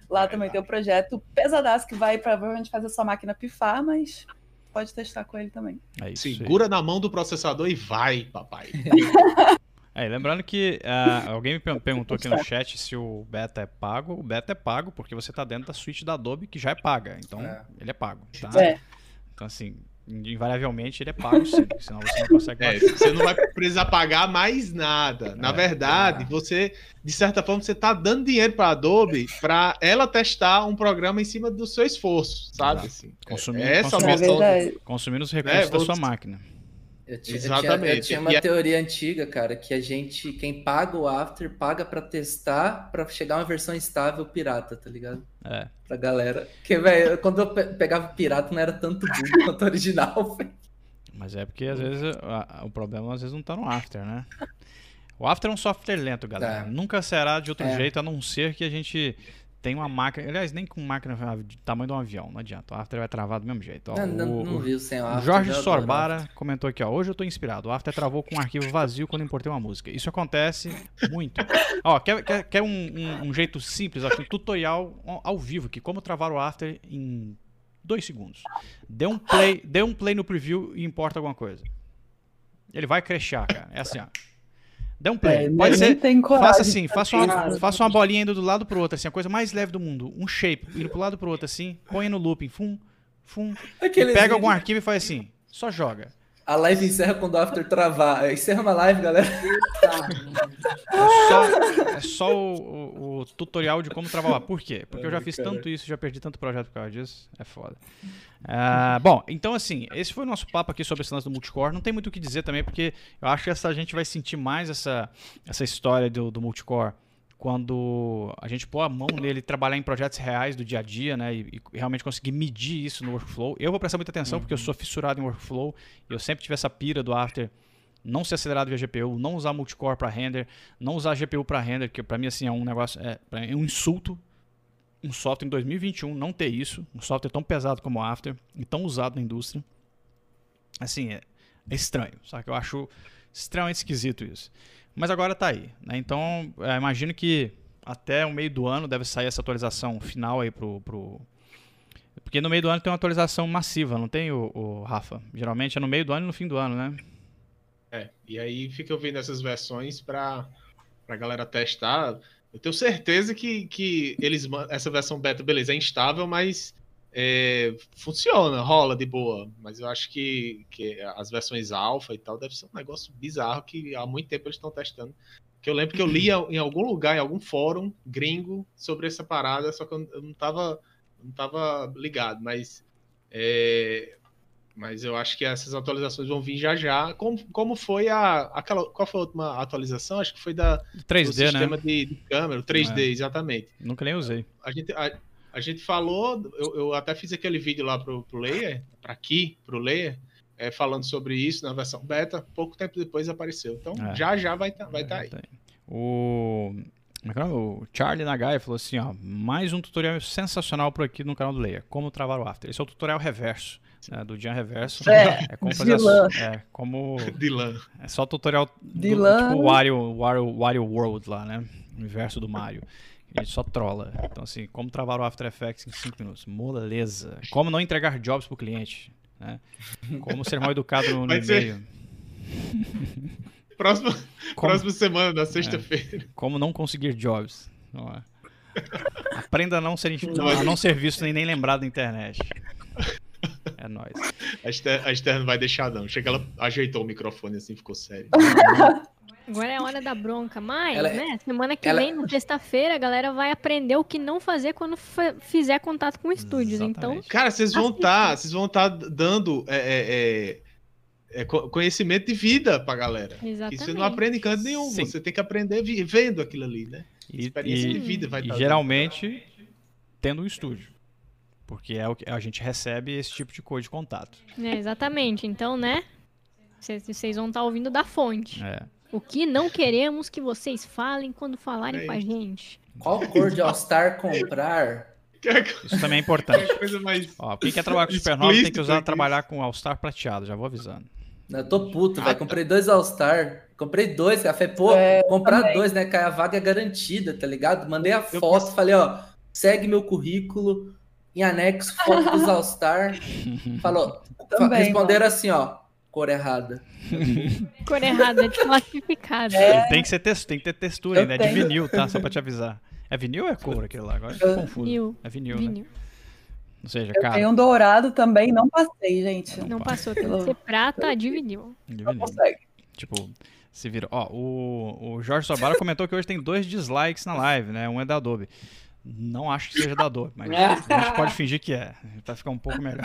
lá também tem um projeto pesadaço que vai provavelmente fazer sua máquina pifar, mas pode testar com ele também. É Segura na mão do processador e vai, papai. É, lembrando que uh, alguém me perguntou aqui no chat se o beta é pago. O beta é pago porque você está dentro da suíte da Adobe que já é paga. Então, é. ele é pago. Tá? É. Então, assim, invariavelmente ele é pago sim, senão você não consegue é, Você não vai precisar pagar mais nada. Na é, verdade, é. você, de certa forma, você está dando dinheiro para a Adobe para ela testar um programa em cima do seu esforço, sabe? Assim, consumindo, é essa consumindo, é consumindo os recursos da sua máquina. Eu, tinha, Exatamente. Eu tinha, eu tinha uma e teoria antiga, cara, que a gente, quem paga o After, paga para testar, para chegar uma versão estável pirata, tá ligado? É. Pra galera. Porque, velho, quando eu pegava pirata não era tanto bug quanto original, velho. Mas é porque às vezes a, o problema às vezes não tá no After, né? O After é um software lento, galera. É. Nunca será de outro é. jeito, a não ser que a gente tem uma máquina. Aliás, nem com máquina de tamanho de um avião, não adianta. O After vai travar do mesmo jeito. Ó, não, o, não, viu sem o After. Jorge Sorbara comentou aqui, ó. Hoje eu tô inspirado. O After travou com um arquivo vazio quando importei uma música. Isso acontece muito. ó, quer, quer, quer um, um, um, jeito simples, ó, um tutorial ao vivo, que como travar o After em dois segundos. Dê um play, dê um play no preview e importa alguma coisa. Ele vai crechar, cara. É assim, ó. Dê um play. É, Pode ser. Faça assim, faça uma, faça uma bolinha indo do lado pro outro, assim, a coisa mais leve do mundo. Um shape, indo pro lado pro outro, assim, põe no looping, fum, fum. Pega algum arquivo e faz assim, só joga. A live encerra quando o after travar. Encerra uma live, galera. É só, é só o, o, o, tutorial de como travar lá. Por quê? Porque eu já fiz tanto isso, já perdi tanto projeto por causa disso. É foda. Uh, bom, então assim, esse foi o nosso papo aqui sobre esse lance do multicore. Não tem muito o que dizer também, porque eu acho que essa gente vai sentir mais essa, essa história do, do multicore quando a gente pôr a mão nele trabalhar em projetos reais do dia a dia, né, e, e, realmente conseguir medir isso no workflow. Eu vou prestar muita atenção uhum. porque eu sou fissurado em workflow, eu sempre tive essa pira do After não ser acelerado via GPU, não usar multicore para render, não usar GPU para render, que para mim assim é um negócio é, é um insulto um software em 2021 não ter isso, um software tão pesado como o After e tão usado na indústria. Assim, é, é estranho, sabe? Eu acho extremamente esquisito isso. Mas agora está aí. Né? Então, é, imagino que até o meio do ano deve sair essa atualização final aí pro, pro... Porque no meio do ano tem uma atualização massiva, não tem, o, o, Rafa? Geralmente é no meio do ano e no fim do ano, né? É, e aí fica ouvindo essas versões para a galera testar. Eu tenho certeza que, que eles essa versão beta, beleza, é instável, mas é, funciona, rola de boa, mas eu acho que, que as versões alfa e tal deve ser um negócio bizarro que há muito tempo eles estão testando. Que eu lembro que eu lia em algum lugar, em algum fórum gringo sobre essa parada, só que eu não estava não tava ligado, mas é, mas eu acho que essas atualizações vão vir já já. Como, como foi a aquela qual foi a última atualização? Acho que foi da 3D, do sistema né? de, de câmera, 3D, é. exatamente. Nunca nem usei. A gente a, a gente falou, eu, eu, até fiz aquele vídeo lá pro, pro Layer, para aqui, pro Layer, é, falando sobre isso na versão beta. Pouco tempo depois apareceu. Então é. já já vai estar tá, vai tá aí. O... É o Charlie Nagai falou assim, ó, mais um tutorial sensacional por aqui no canal do Layer, como travar o After. Esse é o tutorial reverso, né, do Jean Reverso. É, é como fazer a, é como Dylan. É só o tutorial do, tipo Wario, Wario, Wario World lá, né? O universo do Mario. Ele só trola. Então, assim, como travar o After Effects em 5 minutos? Moleza. Como não entregar jobs pro cliente? Né? Como ser mal educado no, no e-mail? Próxima, como... próxima semana, na sexta-feira. É. Como não conseguir jobs. Aprenda a não ser, a não ser visto nem, nem lembrado na internet. É nóis. A Esther, a não vai deixar, não. Chega, ela ajeitou o microfone assim, ficou sério. Agora é a hora da bronca. Mas, ela, é- né? Semana que ela... vem, na sexta-feira, a galera vai aprender o que não fazer quando fizer contato com estúdios. Então. Cara, vocês vão estar. Tá, vocês vão estar tá dando. É, é, é, é conhecimento de vida pra galera. Exatamente. Que você não aprende em canto nenhum. Sim. Você tem que aprender vendo aquilo ali, né? E, Experiência e, de vida vai estar. E tá geralmente, tendo um estúdio. Porque é o que a gente recebe esse tipo de coisa de contato. É, exatamente. Então, né? Vocês vão estar ouvindo da fonte. É. O que não queremos que vocês falem quando falarem é com a gente. Qual cor de All-Star comprar? Isso também é importante. mais Ó, quem quer trabalhar com Supernova tem que usar trabalhar com All-Star prateado, já vou avisando. Eu tô puto, velho. Comprei dois All-Star. Comprei dois, café. Pô, é, comprar também. dois, né? Que a vaga é garantida, tá ligado? Mandei a foto, falei, ó, segue meu currículo, em anexo, foto dos All-Star. Falou, também, responderam mano. assim, ó, cor errada. Cor errada, desclassificada. É. Tem que ser texto, tem que ter textura ainda. É de vinil, tá? Só pra te avisar. É vinil ou é cor aquele lá? Agora eu confuso. Vinil. É vinil, né? vinil. né? Ou seja, eu cara. Tem um dourado também, não passei, gente. Não, não passou, tem que ser prata de vinil. De vinil. Não consegue. Tipo, se vira. Ó, o, o Jorge Sobara comentou que hoje tem dois dislikes na live, né? Um é da Adobe. Não acho que seja da dor, mas a gente pode fingir que é. Pra ficar um pouco melhor.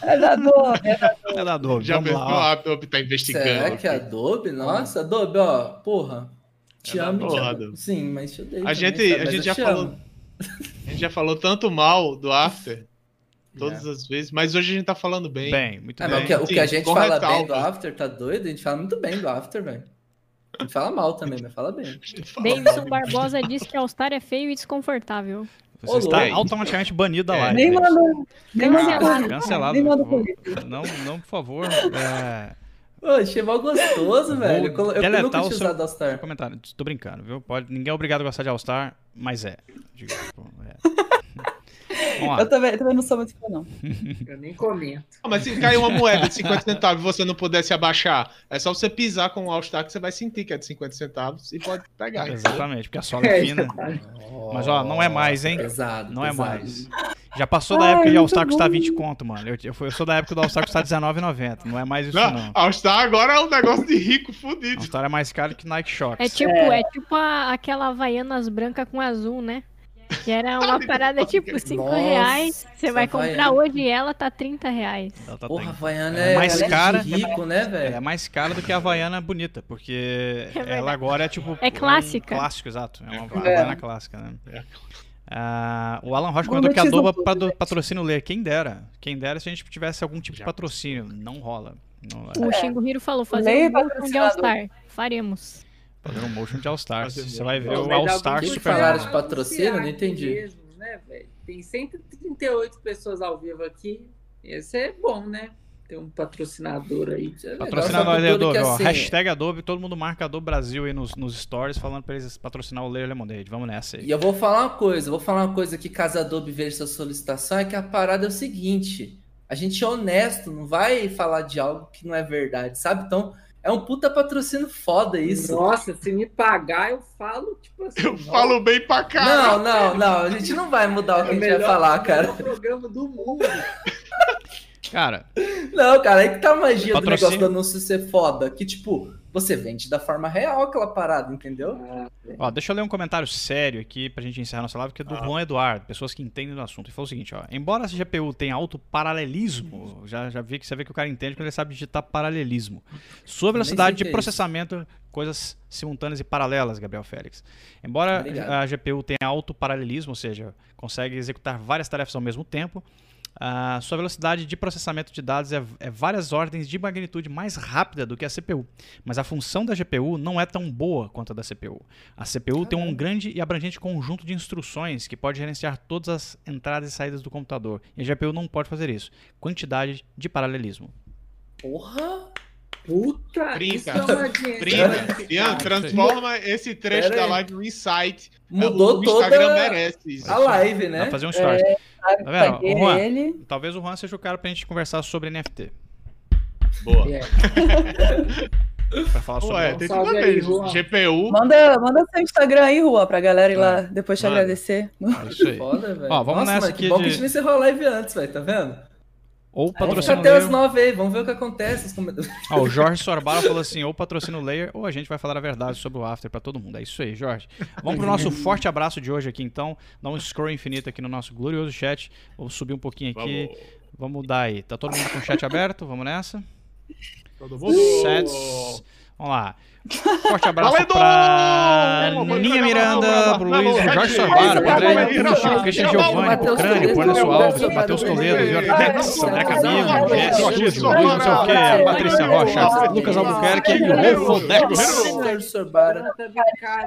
É da dor, é da dor. É da. Já pensou a Adobe tá investigando. Será que é Adobe? Nossa, Adobe, ó, porra. Te é amo, te amo. Sim, mas te odeio. A gente, a gente já falou. A gente já falou tanto mal do After. Todas yeah. as vezes, mas hoje a gente tá falando bem. Bem, muito é, bem. O que, o que a gente fala bem do After, tá doido? A gente fala muito bem do After, velho. Fala mal também, mas fala bem. Davidson Barbosa diz que All-Star é feio e desconfortável. Você está automaticamente banido da live. Nem manda. Nem manda. Cancelado. Nem manda não, não, por favor. É... Pô, achei mal gostoso, velho. Eu, eu nunca tinha usado All-Star. Comentário. Tô brincando, viu? Pode, ninguém é obrigado a gostar de All-Star, mas é. Digo, tipo, é. Eu também, também não sou muito fã, não. Eu nem comento. Ah, mas se cair uma moeda de 50 centavos e você não pudesse abaixar, é só você pisar com o All-Star que você vai sentir que é de 50 centavos e pode pegar. Exatamente, porque a sola é, é fina. Mas ó, não é mais, hein? Pesado. Não pesado. é mais. Já passou da época de All-Star custar 20 conto, mano. Eu, eu, eu sou da época do All-Star custar R$19,90. Não é mais isso, não. não. All-Star agora é um negócio de rico fudido. All-Star é mais caro que Nike Shox. É tipo, é. é tipo a, aquela Havaianas branca com azul, né? Que era uma parada tipo 5 reais. Você vai comprar Havaiana. hoje ela tá 30 reais. Tá Porra, a Havaiana é, é mais cara. É rico, né, velho? É mais cara do que a Havaiana bonita, porque é ela agora é tipo. É clássica. Um clássico, exato. É uma Havaiana clássica, né? É. Uh, o Alan Rocha comentou que a Doba patrocina o Ler. Quem dera. Quem dera se a gente tivesse algum tipo de patrocínio. Não rola. Não o Xingo Hiro falou: fazer um motion de All-Star. Faremos. Fazer um motion de All-Star. Você vai ver o All-Star Super falaram de patrocínio? Não entendi. Mesmo, né, Tem 138 pessoas ao vivo aqui. Esse é bom, né? Tem um patrocinador aí. É patrocinador aí, Adobe. Ó, assim, hashtag Adobe, todo mundo marca Adobe Brasil aí nos, nos stories, falando pra eles patrocinar o Layer Lemonade. Vamos nessa aí. E eu vou falar uma coisa, vou falar uma coisa que caso a Adobe veja sua solicitação, é que a parada é o seguinte: a gente é honesto, não vai falar de algo que não é verdade, sabe? Então. É um puta patrocínio foda isso. Nossa, se me pagar, eu falo, tipo assim. Eu falo bem pra cá. Não, não, não. A gente não vai mudar o que é a gente vai falar, cara. É o programa do mundo. Cara. Não, cara, aí que tá a magia patrocínio... do negócio do anúncio ser foda. Que, tipo, você vende da forma real aquela parada, entendeu? Ó, deixa eu ler um comentário sério aqui pra gente encerrar nossa live, que é do ah. Juan Eduardo, pessoas que entendem do assunto. Ele falou o seguinte, ó. Embora a GPU tenha alto paralelismo, já, já vi que você vê que o cara entende quando ele sabe digitar paralelismo. Sua velocidade de processamento, coisas simultâneas e paralelas, Gabriel Félix. Embora a GPU tenha alto paralelismo, ou seja, consegue executar várias tarefas ao mesmo tempo, a sua velocidade de processamento de dados é, é, várias ordens de magnitude mais rápida do que a CPU. Mas a função da GPU não é tão boa quanto a da CPU. A CPU tem um grande e abrangente conjunto de instruções que pode gerenciar todas as entradas e saídas do computador. E a GPU não pode fazer isso. Quantidade de paralelismo. Porra! Puta, Brinca. isso é uma Brinca. Ian, transforma esse trecho da live no insight. Mudou o Instagram toda merece isso. a live, né? Dá fazer um story. É, tá vendo? O Juan, ele. Talvez o Juan seja o cara pra gente conversar sobre NFT. Boa. Yeah. pra falar sobre Ué, tem tudo a ver. GPU. Manda, manda seu Instagram aí, Juan, pra galera ir lá depois te Mano. agradecer. É isso aí. Foda, Ó, vamos Nossa, nessa aqui. Que bom de... que a gente encerrou a live antes, velho, tá vendo? Ou patrocina até as nove aí, vamos ver o que acontece. Ah, o Jorge Sorbara falou assim: ou patrocina o Layer, ou a gente vai falar a verdade sobre o After para todo mundo. É isso aí, Jorge. Vamos pro nosso forte abraço de hoje aqui, então. Dá um scroll infinito aqui no nosso glorioso chat. Vou subir um pouquinho aqui. Vamos, vamos dar aí. Tá todo mundo com o chat aberto? Vamos nessa? Todo mundo. Sets. Vamos lá. Forte abraço Valendo! pra Ninha Miranda, pro Luiz, pro Jorge Sorbara, pro André Puxa, pro Cristian Giovanni, pro Crânio, pro Anderson Alves, pro Matheus Toledo, Vitor Tex, André Camilo, Jesse, Luiz, não sei o que, Patrícia Rocha, Lucas Albuquerque e o Rolfo Dex.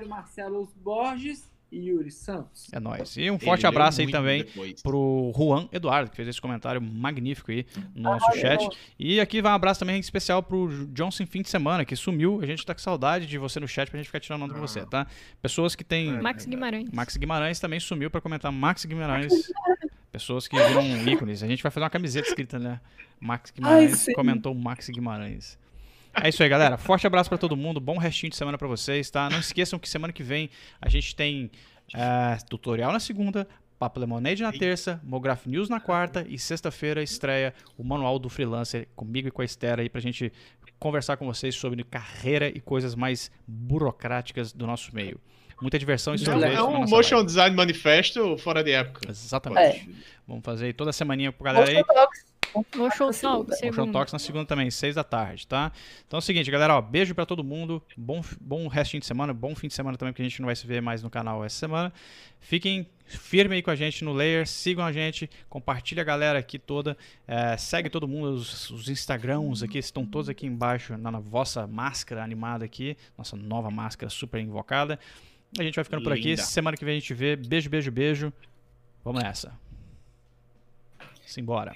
Marcelo Borges e Yuri Santos. É nóis. E um forte abraço aí também depois. pro Juan Eduardo, que fez esse comentário magnífico aí no nosso ah, chat. E aqui vai um abraço também especial pro Johnson Fim de Semana, que sumiu. A gente tá com saudade de você no chat pra gente ficar tirando onda com você, tá? Pessoas que tem. Max Guimarães. Max Guimarães também sumiu pra comentar Max Guimarães. Pessoas que viram ícones. A gente vai fazer uma camiseta escrita, né? Max Guimarães Ai, comentou Max Guimarães. É isso aí, galera. Forte abraço para todo mundo. Bom restinho de semana para vocês, tá? Não esqueçam que semana que vem a gente tem é, tutorial na segunda, Papo Lemonade na terça, Mograph News na quarta e sexta-feira estreia o Manual do Freelancer comigo e com a Esther aí pra gente conversar com vocês sobre carreira e coisas mais burocráticas do nosso meio. Muita diversão e sorvete. É um motion live. design manifesto fora de época. Exatamente. É. Vamos fazer aí toda semaninha pro galera aí. O show talks, o show talks na segunda também, seis da tarde, tá? Então é o seguinte, galera, ó, beijo para todo mundo, bom, bom restinho de semana, bom fim de semana também, porque a gente não vai se ver mais no canal essa semana. Fiquem firme aí com a gente no Layer, sigam a gente, compartilha a galera aqui toda, é, segue todo mundo, os, os Instagrams aqui, estão todos aqui embaixo na, na vossa máscara animada aqui, nossa nova máscara super invocada. A gente vai ficando Linda. por aqui, semana que vem a gente vê, beijo, beijo, beijo. Vamos nessa. Simbora.